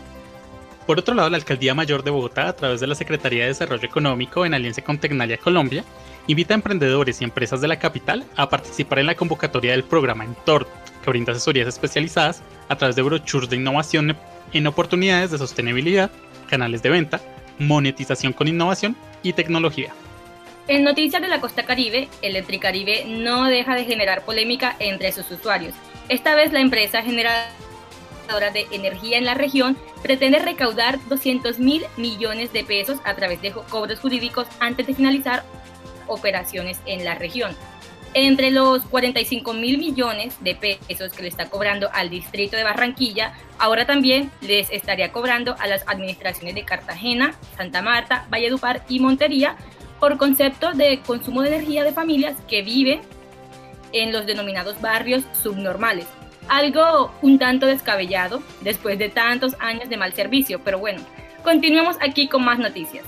Por otro lado, la Alcaldía Mayor de Bogotá, a través de la Secretaría de Desarrollo Económico en alianza con Tecnalia Colombia, invita a emprendedores y empresas de la capital a participar en la convocatoria del programa Entort, que brinda asesorías especializadas a través de brochures de innovación en oportunidades de sostenibilidad, canales de venta, monetización con innovación y tecnología. En noticias de la costa caribe, Electricaribe no deja de generar polémica entre sus usuarios. Esta vez la empresa generadora de energía en la región pretende recaudar 200 mil millones de pesos a través de cobros jurídicos antes de finalizar operaciones en la región. Entre los 45 mil millones de pesos que le está cobrando al distrito de Barranquilla, ahora también les estaría cobrando a las administraciones de Cartagena, Santa Marta, Valledupar y Montería por concepto de consumo de energía de familias que viven en los denominados barrios subnormales. Algo un tanto descabellado después de tantos años de mal servicio, pero bueno, continuemos aquí con más noticias.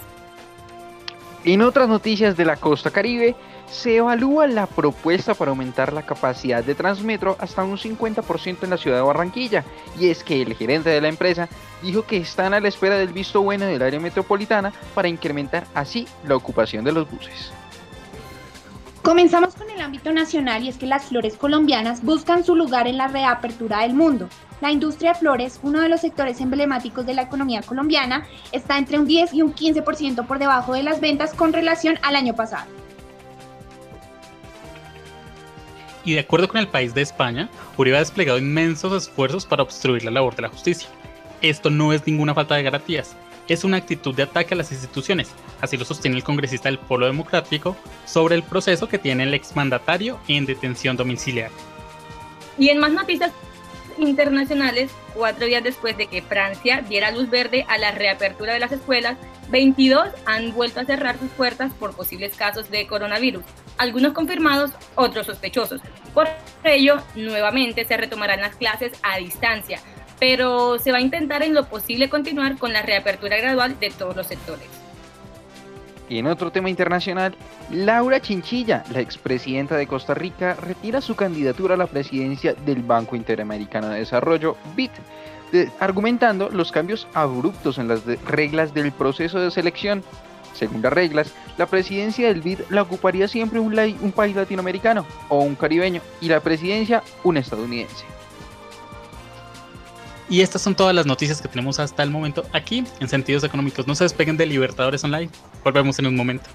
En otras noticias de la costa caribe, se evalúa la propuesta para aumentar la capacidad de Transmetro hasta un 50% en la ciudad de Barranquilla, y es que el gerente de la empresa dijo que están a la espera del visto bueno del área metropolitana para incrementar así la ocupación de los buses. Comenzamos con el ámbito nacional y es que las flores colombianas buscan su lugar en la reapertura del mundo. La industria de flores, uno de los sectores emblemáticos de la economía colombiana, está entre un 10 y un 15% por debajo de las ventas con relación al año pasado. Y de acuerdo con el país de España, Uribe ha desplegado inmensos esfuerzos para obstruir la labor de la justicia. Esto no es ninguna falta de garantías. Es una actitud de ataque a las instituciones, así lo sostiene el congresista del Polo Democrático sobre el proceso que tiene el exmandatario en detención domiciliaria. Y en más noticias internacionales, cuatro días después de que Francia diera luz verde a la reapertura de las escuelas, 22 han vuelto a cerrar sus puertas por posibles casos de coronavirus, algunos confirmados, otros sospechosos. Por ello, nuevamente se retomarán las clases a distancia, pero se va a intentar en lo posible continuar con la reapertura gradual de todos los sectores. Y en otro tema internacional, Laura Chinchilla, la expresidenta de Costa Rica, retira su candidatura a la presidencia del Banco Interamericano de Desarrollo, BID, argumentando los cambios abruptos en las reglas del proceso de selección. Según las reglas, la presidencia del BID la ocuparía siempre un, un país latinoamericano o un caribeño y la presidencia un estadounidense. Y estas son todas las noticias que tenemos hasta el momento aquí en Sentidos Económicos. No se despeguen de Libertadores Online. Volvemos en un momento.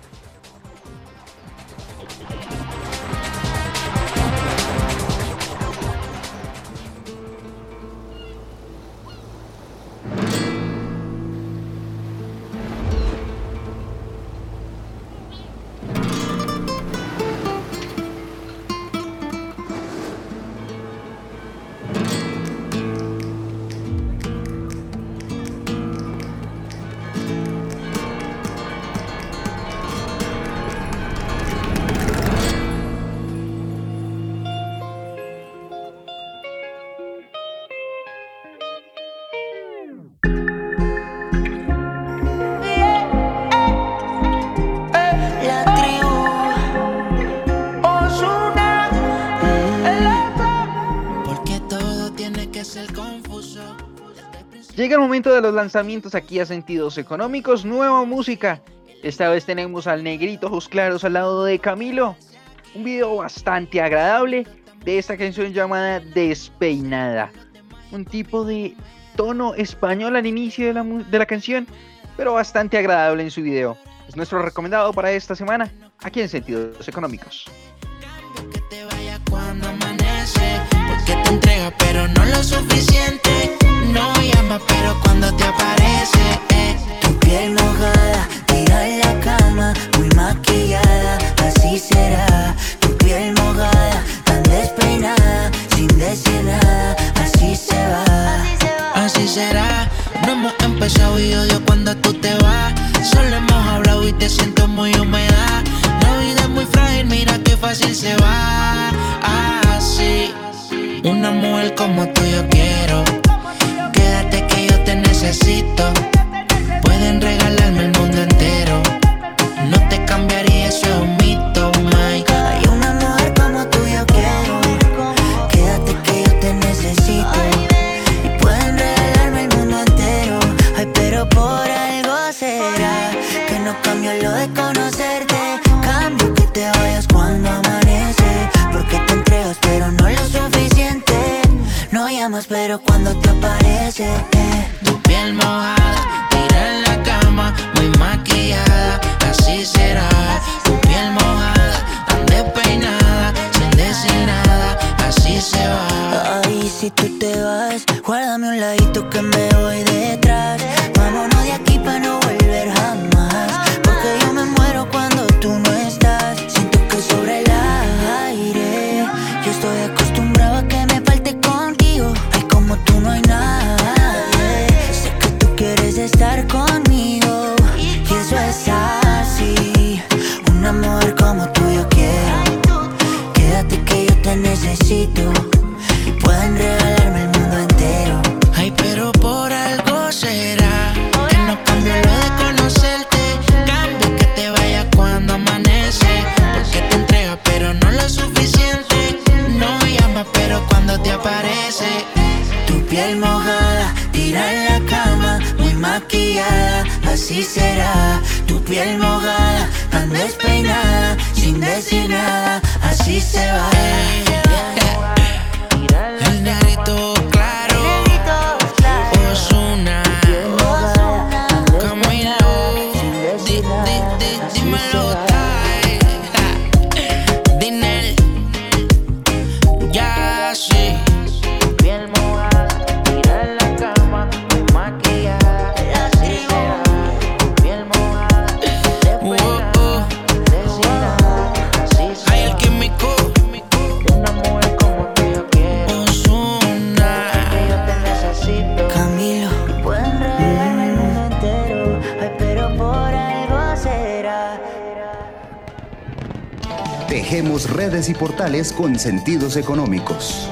Momento de los lanzamientos aquí a Sentidos Económicos, nueva música. Esta vez tenemos al negrito Ojos Claros al lado de Camilo. Un video bastante agradable de esta canción llamada Despeinada. Un tipo de tono español al inicio de la, de la canción, pero bastante agradable en su video. Es nuestro recomendado para esta semana, aquí en Sentidos Económicos. Entrega pero no lo suficiente no llama, pero cuando te aparece, eh. Tu piel mojada, tira en la cama, muy maquillada, así será. Tu piel mojada, redes y portales con sentidos económicos.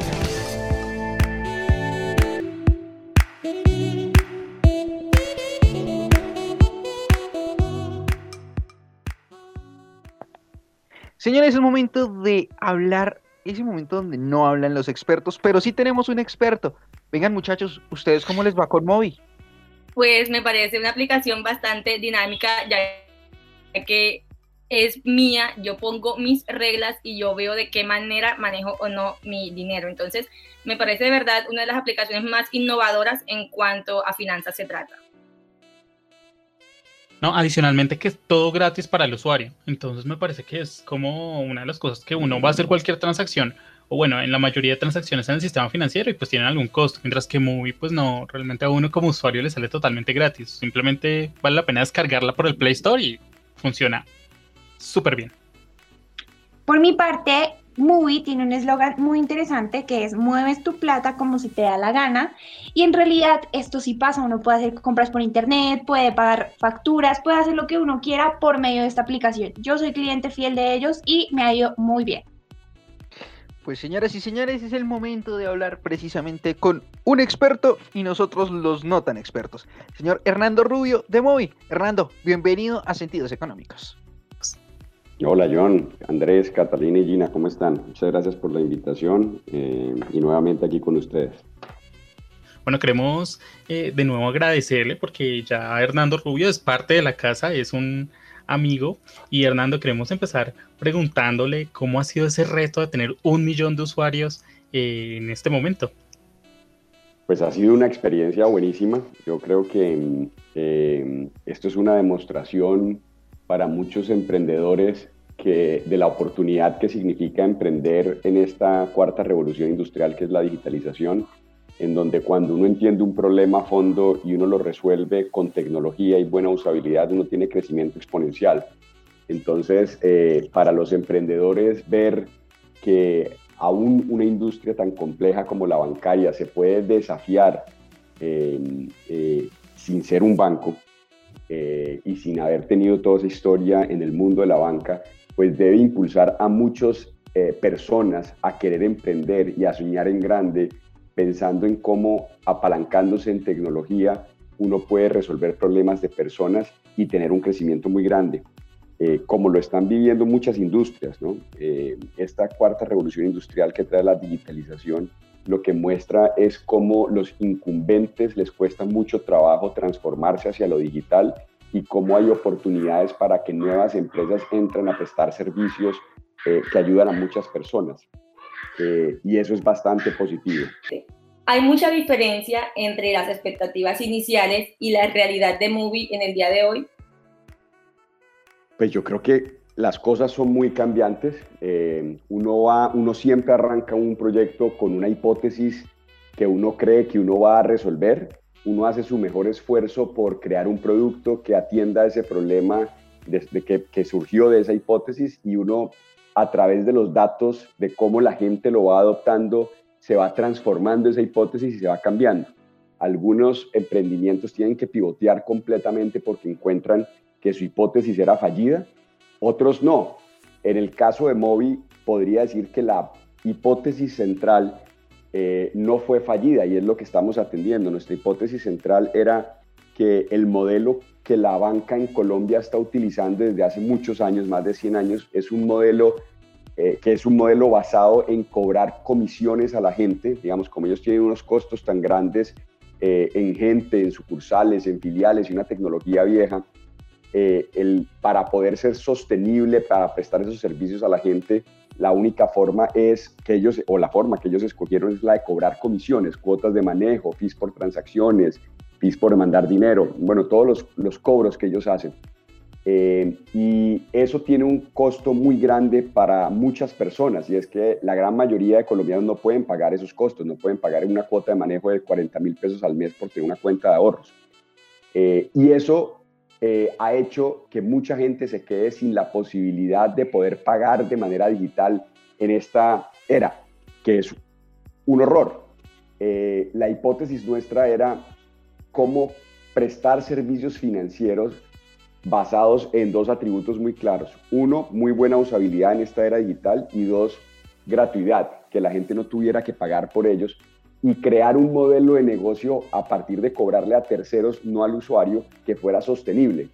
Señores, es el momento de hablar, ese momento donde no hablan los expertos, pero sí tenemos un experto. Vengan muchachos, ¿ustedes cómo les va con Movi? Pues me parece una aplicación bastante dinámica, ya que es mía, yo pongo mis reglas y yo veo de qué manera manejo o no mi dinero. Entonces, me parece de verdad una de las aplicaciones más innovadoras en cuanto a finanzas se trata. No, adicionalmente que es todo gratis para el usuario. Entonces me parece que es como una de las cosas que uno va a hacer cualquier transacción, o bueno, en la mayoría de transacciones en el sistema financiero y pues tienen algún costo, mientras que Movie pues no, realmente a uno como usuario le sale totalmente gratis. Simplemente vale la pena descargarla por el Play Store y funciona súper bien. Por mi parte, Movie tiene un eslogan muy interesante que es mueves tu plata como si te da la gana y en realidad esto sí pasa, uno puede hacer compras por internet, puede pagar facturas, puede hacer lo que uno quiera por medio de esta aplicación. Yo soy cliente fiel de ellos y me ha ido muy bien. Pues señoras y señores, es el momento de hablar precisamente con un experto y nosotros los no tan expertos. Señor Hernando Rubio de Movi. Hernando, bienvenido a Sentidos Económicos. Hola John, Andrés, Catalina y Gina, ¿cómo están? Muchas gracias por la invitación eh, y nuevamente aquí con ustedes. Bueno, queremos eh, de nuevo agradecerle porque ya Hernando Rubio es parte de la casa, es un amigo y Hernando queremos empezar preguntándole cómo ha sido ese reto de tener un millón de usuarios eh, en este momento. Pues ha sido una experiencia buenísima. Yo creo que esto es una demostración para muchos emprendedores que, de la oportunidad que significa emprender en esta cuarta revolución industrial que es la digitalización, en donde cuando uno entiende un problema a fondo y uno lo resuelve con tecnología y buena usabilidad, uno tiene crecimiento exponencial. Entonces, eh, para los emprendedores, ver que aún una industria tan compleja como la bancaria se puede desafiar eh, sin ser un banco eh, y sin haber tenido toda esa historia en el mundo de la banca, pues debe impulsar a muchas eh, personas a querer emprender y a soñar en grande, pensando en cómo apalancándose en tecnología uno puede resolver problemas de personas y tener un crecimiento muy grande, eh, como lo están viviendo muchas industrias. esta cuarta revolución industrial que trae la digitalización lo que muestra es cómo los incumbentes les cuesta mucho trabajo transformarse hacia lo digital y cómo hay oportunidades para que nuevas empresas entren a prestar servicios eh, que ayudan a muchas personas. Eh, y eso es bastante positivo. Hay mucha diferencia entre las expectativas iniciales y la realidad de Movie en el día de hoy. Pues yo creo que las cosas son muy cambiantes. Eh, uno, va, uno siempre arranca un proyecto con una hipótesis que uno cree que uno va a resolver uno hace su mejor esfuerzo por crear un producto que atienda ese problema desde que, surgió de esa hipótesis y uno a través de los datos de cómo la gente lo va adoptando, se va transformando esa hipótesis y se va cambiando. Algunos emprendimientos tienen que pivotear completamente porque encuentran que su hipótesis era fallida, otros no. En el caso de Mobi, podría decir que la hipótesis central eh, no fue fallida y es lo que estamos atendiendo. Nuestra hipótesis central era que el modelo que la banca en Colombia está utilizando desde hace muchos años, más de 100 años, es un modelo eh, que es un modelo basado en cobrar comisiones a la gente, digamos, como ellos tienen unos costos tan grandes eh, en gente, en sucursales, en filiales y una tecnología vieja, el, para poder ser sostenible, para prestar esos servicios a la gente, la única forma es que ellos, o la forma que ellos escogieron es la de cobrar comisiones, cuotas de manejo, fees por transacciones, fees por mandar dinero, bueno, todos los, los cobros que ellos hacen. Eh, y eso tiene un costo muy grande para muchas personas y es que la gran mayoría de colombianos no pueden pagar esos costos, no pueden pagar una cuota de manejo de 40 mil pesos al mes por tener una cuenta de ahorros. Eh, y eso eh, ha hecho que mucha gente se quede sin la posibilidad de poder pagar de manera digital en esta era, que es un horror. Eh, la hipótesis nuestra era cómo prestar servicios financieros basados en dos atributos muy claros. Uno, muy buena usabilidad en esta era digital y dos, gratuidad, que la gente no tuviera que pagar por ellos y crear un modelo de negocio a partir de cobrarle a terceros, no al usuario, que fuera sostenible,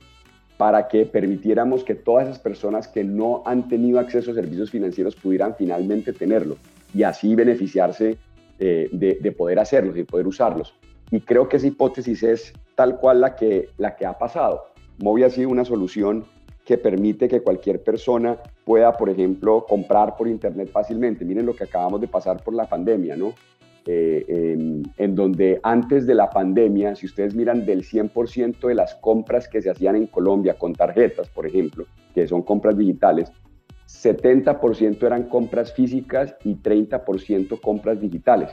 para que permitiéramos que todas esas personas que no han tenido acceso a servicios financieros pudieran finalmente tenerlo y así beneficiarse eh, de, poder hacerlos y poder usarlos. Y creo que esa hipótesis es tal cual la que, la que ha pasado. Movi ha sido una solución que permite que cualquier persona pueda, por ejemplo, comprar por Internet fácilmente. Miren lo que acabamos de pasar por la pandemia, ¿no? Eh, en, donde antes de la pandemia, si ustedes miran del 100% de las compras que se hacían en Colombia con tarjetas, por ejemplo, que son compras digitales, 70% eran compras físicas y 30% compras digitales.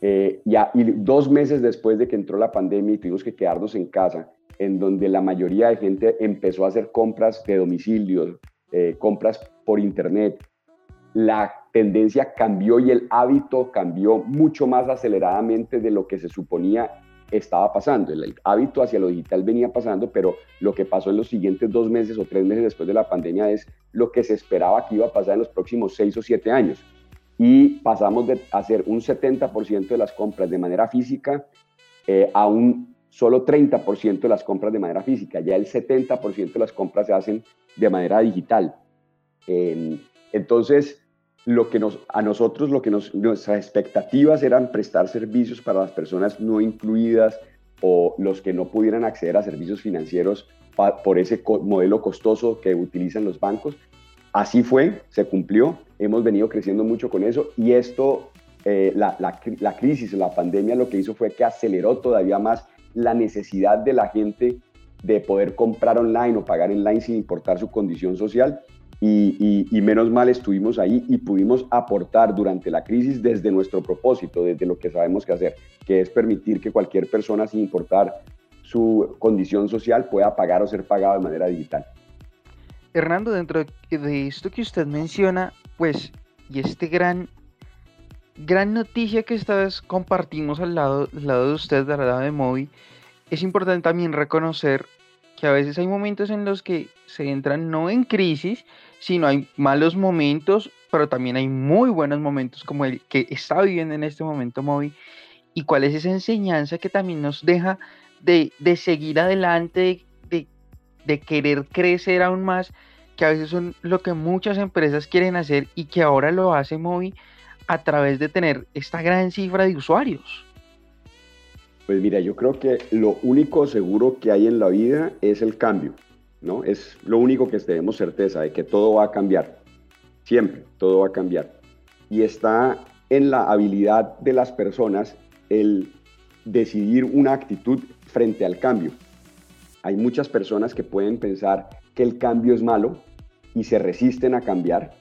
Eh, ya, y dos meses después de que entró la pandemia y tuvimos que quedarnos en casa, en donde la mayoría de gente empezó a hacer compras de domicilio, eh, compras por internet, la tendencia cambió y el hábito cambió mucho más aceleradamente de lo que se suponía estaba pasando. El, hábito hacia lo digital venía pasando, pero lo que pasó en los siguientes dos meses o tres meses después de la pandemia es lo que se esperaba que iba a pasar en los próximos seis o siete años. Y pasamos de hacer un 70% de las compras de manera física eh, a un solo 30% de las compras de manera física. Ya el 70% de las compras se hacen de manera digital. entonces, lo que nos, a nosotros lo que nos, nuestras expectativas eran prestar servicios para las personas no incluidas o los que no pudieran acceder a servicios financieros por ese modelo costoso que utilizan los bancos. Así fue, se cumplió, hemos venido creciendo mucho con eso y esto, eh, la, la, la crisis, la pandemia lo que hizo fue que aceleró todavía más la necesidad de la gente de poder comprar online o pagar online sin importar su condición social y, menos mal estuvimos ahí y pudimos aportar durante la crisis desde nuestro propósito, desde lo que sabemos que hacer, que es permitir que cualquier persona, sin importar su condición social, pueda pagar o ser pagado de manera digital. Hernando, dentro de esto que usted menciona, pues, y este gran, gran noticia que esta vez compartimos al lado, al lado de usted, al lado de Movi, es importante también reconocer que a veces hay momentos en los que se entran no en crisis, sino hay malos momentos, pero también hay muy buenos momentos como el que está viviendo en este momento Movi. ¿Y cuál es esa enseñanza que también nos deja de, seguir adelante, de, de, querer crecer aún más, que a veces son lo que muchas empresas quieren hacer y que ahora lo hace Movi a través de tener esta gran cifra de usuarios? Pues mira, yo creo que lo único seguro que hay en la vida es el cambio, ¿no? Es lo único que tenemos certeza de que todo va a cambiar. Siempre, todo va a cambiar. Y está en la habilidad de las personas el decidir una actitud frente al cambio. Hay muchas personas que pueden pensar que el cambio es malo y se resisten a cambiar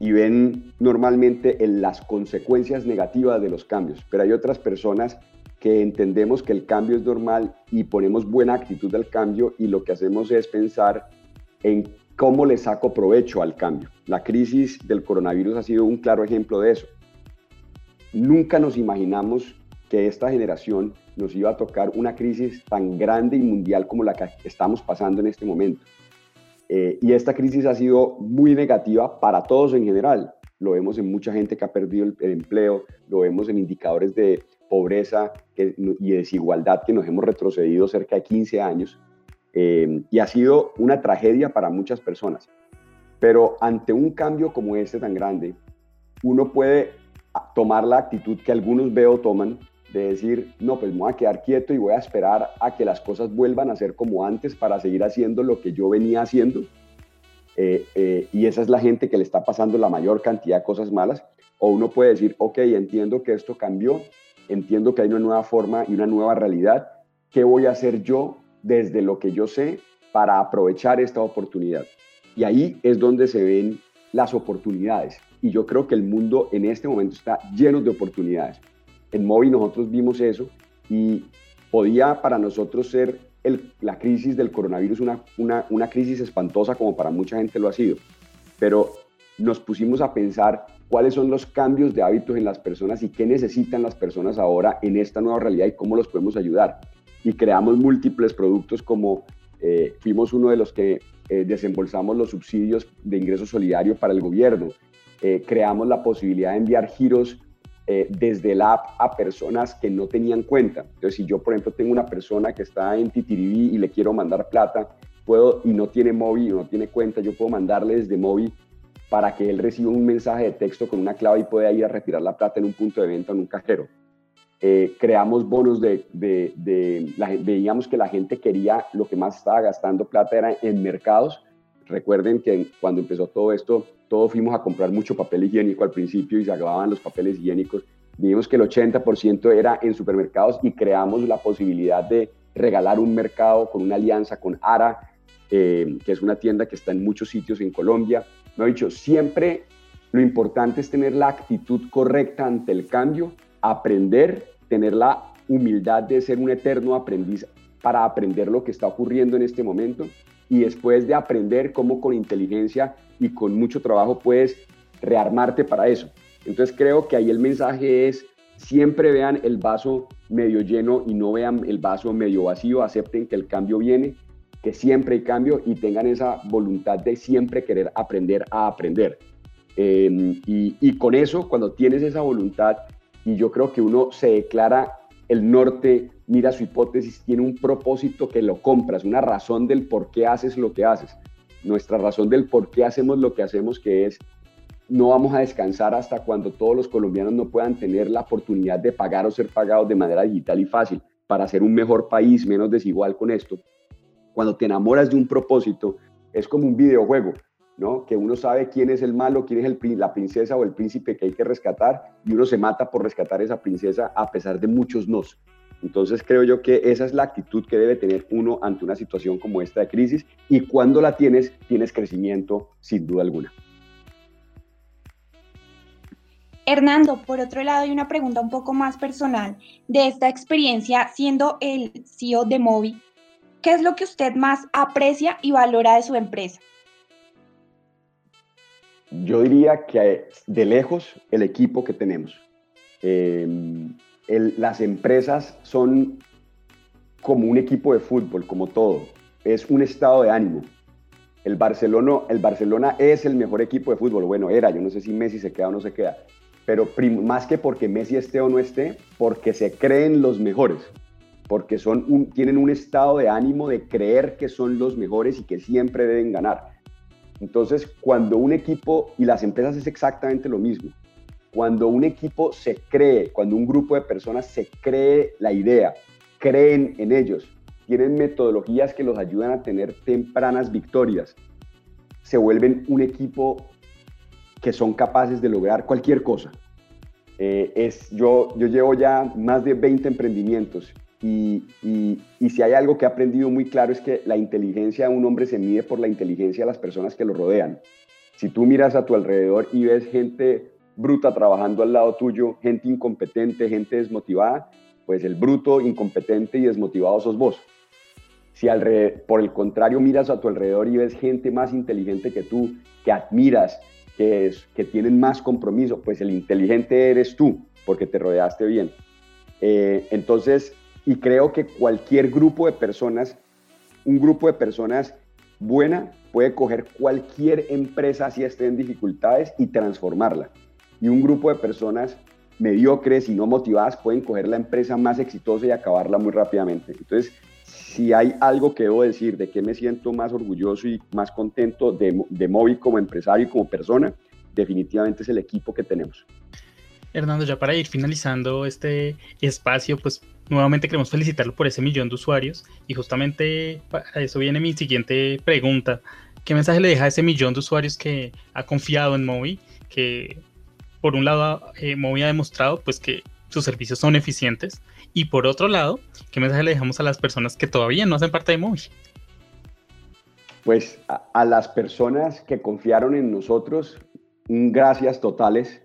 y ven normalmente en las consecuencias negativas de los cambios, pero hay otras personas que entendemos que el cambio es normal y ponemos buena actitud al cambio y lo que hacemos es pensar en cómo le saco provecho al cambio. La crisis del coronavirus ha sido un claro ejemplo de eso. Nunca nos imaginamos que esta generación nos iba a tocar una crisis tan grande y mundial como la que estamos pasando en este momento. Eh, y esta crisis ha sido muy negativa para todos en general. Lo vemos en mucha gente que ha perdido el empleo, lo vemos en indicadores de pobreza y desigualdad que nos hemos retrocedido cerca de 15 años eh, y ha sido una tragedia para muchas personas. Pero ante un cambio como este tan grande, uno puede tomar la actitud que algunos veo toman de decir, no, pues me voy a quedar quieto y voy a esperar a que las cosas vuelvan a ser como antes para seguir haciendo lo que yo venía haciendo. Eh, eh, y esa es la gente que le está pasando la mayor cantidad de cosas malas. O uno puede decir, ok, entiendo que esto cambió, entiendo que hay una nueva forma y una nueva realidad. ¿Qué voy a hacer yo desde lo que yo sé para aprovechar esta oportunidad? Y ahí es donde se ven las oportunidades. Y yo creo que el mundo en este momento está lleno de oportunidades. En Movi nosotros vimos eso y podía para nosotros ser la crisis del coronavirus una, una, una crisis espantosa como para mucha gente lo ha sido. Pero nos pusimos a pensar cuáles son los cambios de hábitos en las personas y qué necesitan las personas ahora en esta nueva realidad y cómo los podemos ayudar. Y creamos múltiples productos como Eh, fuimos uno de los que eh, desembolsamos los subsidios de ingreso solidario para el gobierno. Eh, creamos la posibilidad de enviar giros desde la app a personas que no tenían cuenta. Entonces, si yo, por ejemplo, tengo una persona que está en Titiribí y le quiero mandar plata, puedo, y no tiene móvil no tiene cuenta, yo puedo mandarle desde móvil para que él reciba un mensaje de texto con una clave y pueda ir a retirar la plata en un punto de venta o en un cajero. Eh, creamos bonos de, veíamos que la gente quería, lo que más estaba gastando plata era en mercados. Recuerden que cuando empezó todo esto, todos fuimos a comprar mucho papel higiénico al principio y se acababan los papeles higiénicos. Vimos que el 80% era en supermercados y creamos la posibilidad de regalar un mercado con una alianza con ARA, eh, que es una tienda que está en muchos sitios en Colombia. Me ha dicho, siempre lo importante es tener la actitud correcta ante el cambio aprender, tener la humildad de ser un eterno aprendiz para aprender lo que está ocurriendo en este momento y después de aprender cómo con inteligencia y con mucho trabajo puedes rearmarte para eso. Entonces creo que ahí el mensaje es siempre vean el vaso medio lleno y no vean el vaso medio vacío, acepten que el cambio viene, que siempre hay cambio y tengan esa voluntad de siempre querer aprender a aprender. Eh, y, y con eso, cuando tienes esa voluntad y yo creo que uno se declara el norte, mira su hipótesis, tiene un propósito que lo compras, una razón del por qué haces lo que haces. Nuestra razón del por qué hacemos lo que hacemos, que es no vamos a descansar hasta cuando todos los colombianos no puedan tener la oportunidad de pagar o ser pagados de manera digital y fácil para ser un mejor país, menos desigual con esto. Cuando te enamoras de un propósito, es como un videojuego. Que uno sabe quién es el malo, quién es la princesa o el príncipe que hay que rescatar y uno se mata por rescatar esa princesa a pesar de muchos nos. Entonces creo yo que esa es la actitud que debe tener uno ante una situación como esta de crisis y cuando la tienes, tienes crecimiento sin duda alguna. Hernando, por otro lado, hay una pregunta un poco más personal de esta experiencia siendo el CEO de Movi. ¿Qué es lo que usted más aprecia y valora de su empresa? Yo diría que de lejos el equipo que tenemos. Em, las empresas son como un equipo de fútbol, como todo. Es un estado de ánimo. El Barcelona, el Barcelona es el mejor equipo de fútbol. Bueno, era, yo no sé si Messi se queda o no se queda. Pero más que porque Messi esté o no esté, porque se creen los mejores. Porque son tienen un estado de ánimo de creer que son los mejores y que siempre deben ganar entonces, cuando un equipo, y las empresas es exactamente lo mismo, cuando un equipo se cree, cuando un grupo de personas se cree la idea, creen en ellos, tienen metodologías que los ayudan a tener tempranas victorias, se vuelven un equipo que son capaces de lograr cualquier cosa. Eh, es, yo, yo llevo ya más de 20 emprendimientos y, si hay algo que he aprendido muy claro es que la inteligencia de un hombre se mide por la inteligencia de las personas que lo rodean. Si tú miras a tu alrededor y ves gente bruta trabajando al lado tuyo, gente incompetente, gente desmotivada, pues el bruto, incompetente y desmotivado sos vos. Si por el contrario miras a tu alrededor y ves gente más inteligente que tú, que admiras, que, es, que tienen más compromiso, pues el inteligente eres tú, porque te rodeaste bien. Eh, entonces, y creo que cualquier grupo de personas, un grupo de personas buena, puede coger cualquier empresa si esté en dificultades y transformarla. Y un grupo de personas mediocres y no motivadas pueden coger la empresa más exitosa y acabarla muy rápidamente. Entonces, si hay algo que debo decir de que me siento más orgulloso y más contento de, de como empresario y como persona, definitivamente es el equipo que tenemos. Hernando, ya para ir finalizando este espacio, pues nuevamente queremos felicitarlo por ese millón de usuarios y justamente para eso viene mi siguiente pregunta. ¿Qué mensaje le deja a ese millón de usuarios que ha confiado en Movi? Que por un lado eh, ha demostrado pues que sus servicios son eficientes y por otro lado, ¿qué mensaje le dejamos a las personas que todavía no hacen parte de Movi? Pues a, a las personas que confiaron en nosotros, un gracias totales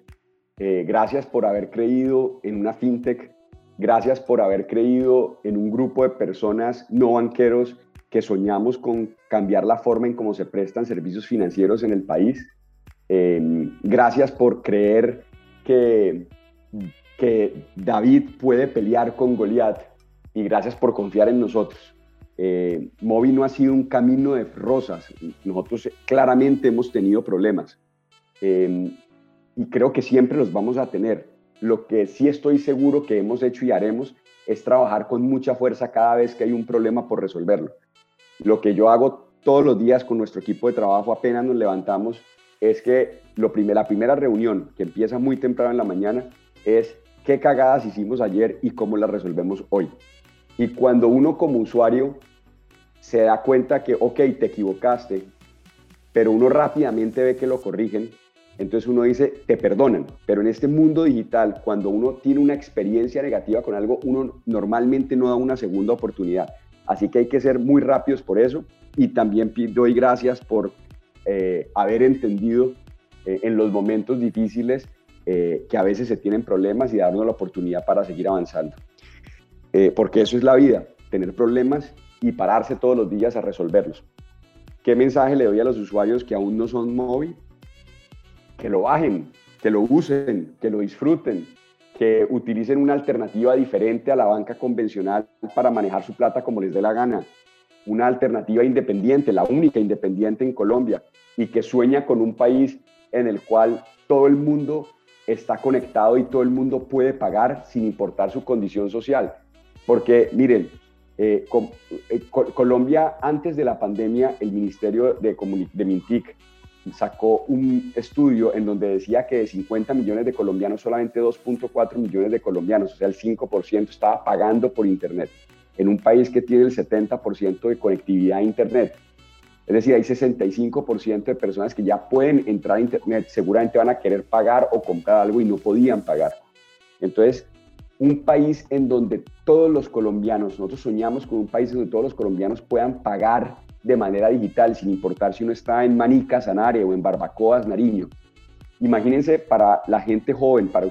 eh, gracias por haber creído en una fintech. Gracias por haber creído en un grupo de personas no banqueros que soñamos con cambiar la forma en cómo se prestan servicios financieros en el país. Em, gracias por creer que, que David puede pelear con Goliat y gracias por confiar en nosotros. Eh, no ha sido un camino de rosas. Nosotros claramente hemos tenido problemas eh, y creo que siempre los vamos a tener. Lo que sí estoy seguro que hemos hecho y haremos es trabajar con mucha fuerza cada vez que hay un problema por resolverlo. Lo que yo hago todos los días con nuestro equipo de trabajo apenas nos levantamos es que lo la primera reunión que empieza muy temprano en la mañana es qué cagadas hicimos ayer y cómo las resolvemos hoy. Y cuando uno como usuario se da cuenta que, ok, te equivocaste, pero uno rápidamente ve que lo corrigen, entonces uno dice, te perdonan. Pero en este mundo digital, cuando uno tiene una experiencia negativa con algo, uno normalmente no da una segunda oportunidad. Así que hay que ser muy rápidos por eso. Y también doy gracias por eh, haber entendido eh, en los momentos difíciles eh, que a veces se tienen problemas y darnos la oportunidad para seguir avanzando. porque eso es la vida, tener problemas y pararse todos los días a resolverlos. ¿Qué mensaje le doy a los usuarios que aún no son móvil? Que lo bajen, que lo usen, que lo disfruten, que utilicen una alternativa diferente a la banca convencional para manejar su plata como les dé la gana. Una alternativa independiente, la única independiente en Colombia, y que sueña con un país en el cual todo el mundo está conectado y todo el mundo puede pagar sin importar su condición social. Porque miren, eh, eh, Colombia, antes de la pandemia, el Ministerio de, de Mintic sacó un estudio en donde decía que de 50 millones de colombianos, solamente 2.4 millones de colombianos, o sea, el 5%, estaba pagando por Internet, en un país que tiene el 70% de conectividad a Internet. Es decir, hay 65% de personas que ya pueden entrar a Internet, seguramente van a querer pagar o comprar algo y no podían pagar. Entonces, un país en donde todos los colombianos, nosotros soñamos con un país donde todos los colombianos puedan pagar de manera digital, sin importar si uno está en Manica, Sanare o en Barbacoas, Nariño. Imagínense para la gente joven, para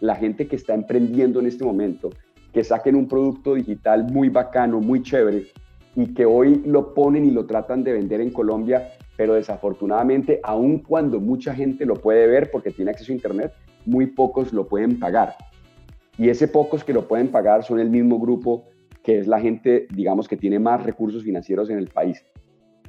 la gente que está emprendiendo en este momento, que saquen un producto digital muy bacano, muy chévere, y que hoy lo ponen y lo tratan de vender en Colombia, pero desafortunadamente, aun cuando mucha gente lo puede ver porque tiene acceso a Internet, muy pocos lo pueden pagar. Y ese pocos que lo pueden pagar son el mismo grupo que es la gente, digamos, que tiene más recursos financieros en el país.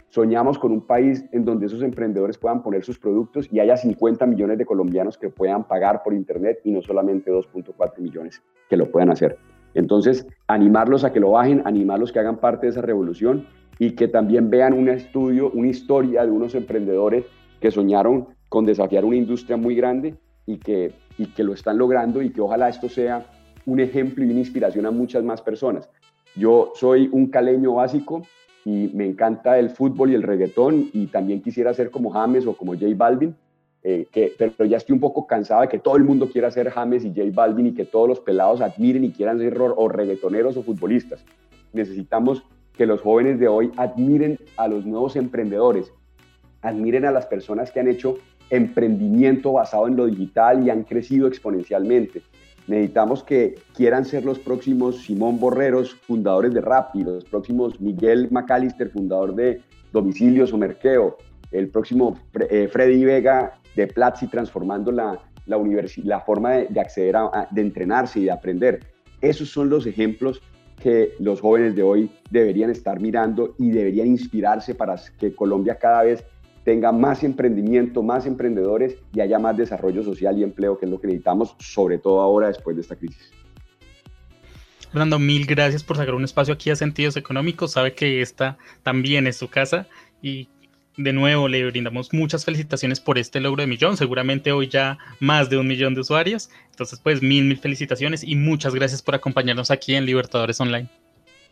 Soñamos con un país en donde esos emprendedores puedan poner sus productos y haya 50 millones de colombianos que puedan pagar por Internet y no solamente 2.4 millones que lo puedan hacer. Entonces, animarlos a que lo bajen, animarlos que hagan parte de esa revolución y que también vean un estudio, una historia de unos emprendedores que soñaron con desafiar una industria muy grande y que, y que lo están logrando y que ojalá esto sea un ejemplo y una inspiración a muchas más personas. Yo soy un caleño básico y me encanta el fútbol y el reggaetón y también quisiera ser como James o como J Balvin, eh, pero ya estoy un poco cansado de que todo el mundo quiera ser James y J Balvin y que todos los pelados admiren y quieran ser o reggaetoneros o futbolistas. Necesitamos que los jóvenes de hoy admiren a los nuevos emprendedores, admiren a las personas que han hecho emprendimiento basado en lo digital y han crecido exponencialmente. Necesitamos que quieran ser los próximos Simón Borreros, fundadores de Rappi, los próximos Miguel McAllister, fundador de Domicilios o Merkeo, el próximo eh, Freddy Vega de Platzi, transformando la, la, la forma de, acceder a, de entrenarse y de aprender. Esos son los ejemplos que los jóvenes de hoy deberían estar mirando y deberían inspirarse para que Colombia cada vez tenga más emprendimiento, más emprendedores y haya más desarrollo social y empleo, que es lo que necesitamos, sobre todo ahora después de esta crisis. Fernando, mil gracias por sacar un espacio aquí a Sentidos Económicos. Sabe que esta también es su casa y de nuevo le brindamos muchas felicitaciones por este logro de millón. Seguramente hoy ya más de un millón de usuarios. Entonces, pues mil, mil felicitaciones y muchas gracias por acompañarnos aquí en Libertadores Online.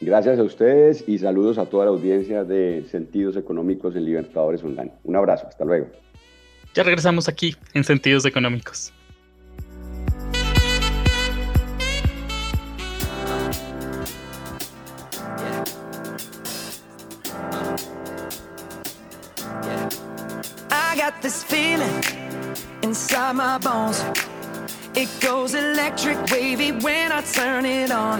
Gracias a ustedes y saludos a toda la audiencia de Sentidos Económicos en Libertadores Online. Un abrazo, hasta luego. Ya regresamos aquí en Sentidos Económicos. I got this feeling inside my bones. It goes electric wavy when I turn it on.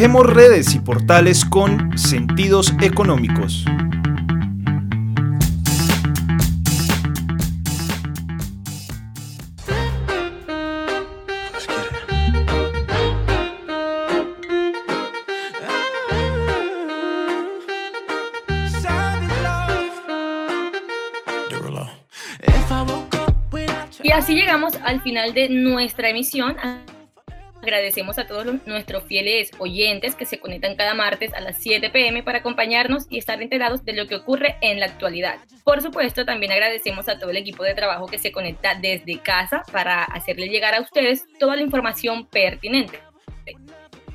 Tejemos redes y portales con sentidos económicos. Y así llegamos al final de nuestra emisión. Agradecemos a todos los- nuestros fieles oyentes que se conectan cada martes a las 7 pm para acompañarnos y estar enterados de lo que ocurre en la actualidad. Por supuesto, también agradecemos a todo el equipo de trabajo que se conecta desde casa para hacerle llegar a ustedes toda la información pertinente.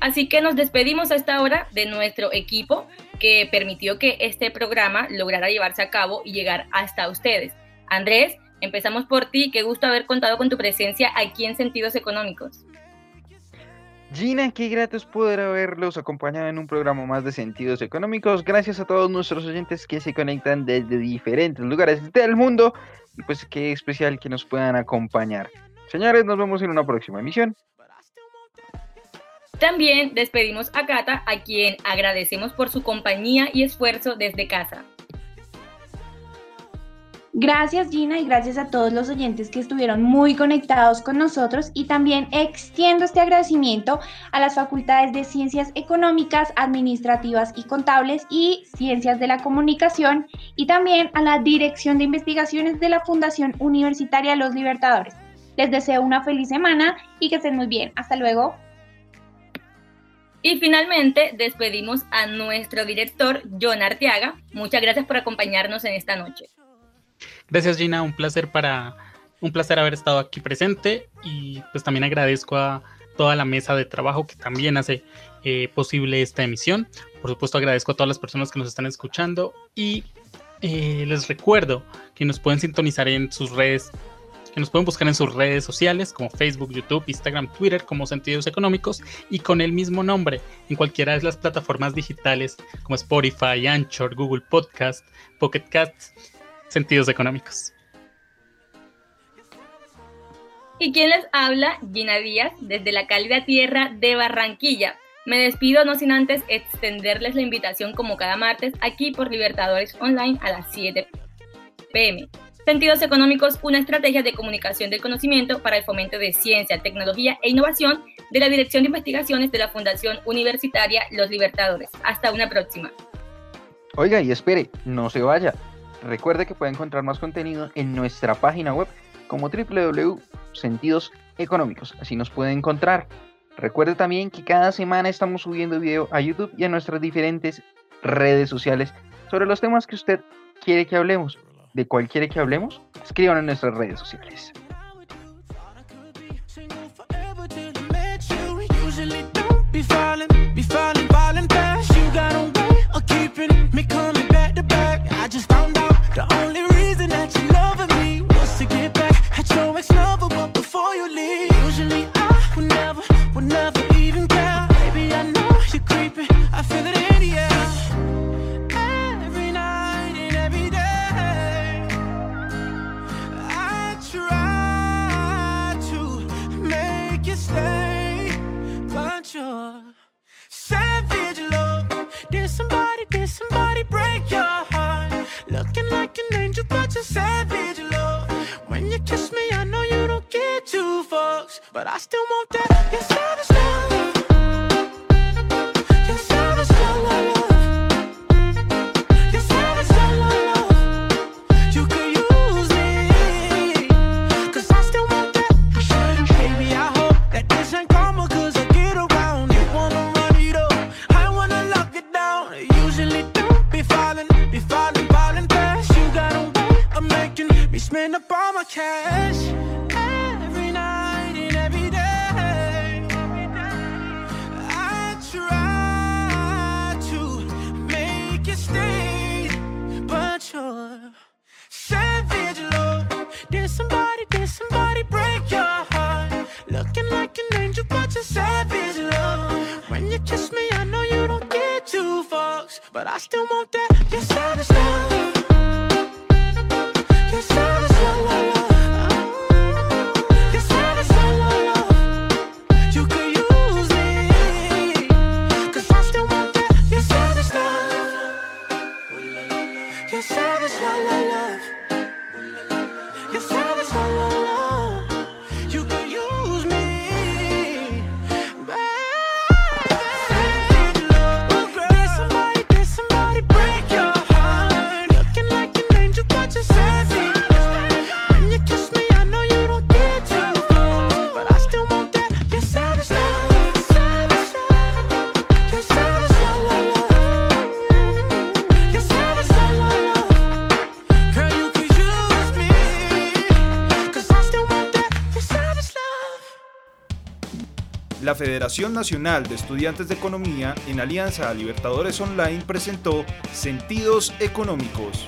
Así que nos despedimos a esta hora de nuestro equipo que permitió que este programa lograra llevarse a cabo y llegar hasta ustedes. Andrés, empezamos por ti. Qué gusto haber contado con tu presencia aquí en Sentidos Económicos. Gina, qué grato es poder haberlos acompañado en un programa más de Sentidos Económicos. Gracias a todos nuestros oyentes que se conectan desde diferentes lugares del mundo. Y pues qué especial que nos puedan acompañar. Señores, nos vemos en una próxima emisión. También despedimos a Cata, a quien agradecemos por su compañía y esfuerzo desde casa. Gracias Gina y gracias a todos los oyentes que estuvieron muy conectados con nosotros y también extiendo este agradecimiento a las facultades de Ciencias Económicas, Administrativas y Contables y Ciencias de la Comunicación y también a la Dirección de Investigaciones de la Fundación Universitaria Los Libertadores. Les deseo una feliz semana y que estén muy bien. Hasta luego. Y finalmente despedimos a nuestro director, John Arteaga. Muchas gracias por acompañarnos en esta noche. Gracias Gina, un placer para un placer haber estado aquí presente y pues también agradezco a toda la mesa de trabajo que también hace eh, posible esta emisión. Por supuesto agradezco a todas las personas que nos están escuchando y eh, les recuerdo que nos pueden sintonizar en sus redes que nos pueden buscar en sus redes sociales como Facebook, YouTube, Instagram, Twitter como Sentidos Económicos y con el mismo nombre en cualquiera de las plataformas digitales como Spotify, Anchor, Google Podcast, Pocket Cast, Sentidos Económicos. ¿Y quién les habla? Gina Díaz, desde la cálida tierra de Barranquilla. Me despido no sin antes extenderles la invitación como cada martes aquí por Libertadores Online a las 7 pm. Sentidos Económicos, una estrategia de comunicación del conocimiento para el fomento de ciencia, tecnología e innovación de la Dirección de Investigaciones de la Fundación Universitaria Los Libertadores. Hasta una próxima. Oiga, y espere, no se vaya. Recuerde que puede encontrar más contenido en nuestra página web como www.sentidoseconómicos. Así nos puede encontrar. Recuerde también que cada semana estamos subiendo video a YouTube y a nuestras diferentes redes sociales sobre los temas que usted quiere que hablemos de cualquiera que hablemos, escriban en nuestras redes sociales. Federación Nacional de Estudiantes de Economía, en alianza a Libertadores Online, presentó Sentidos Económicos.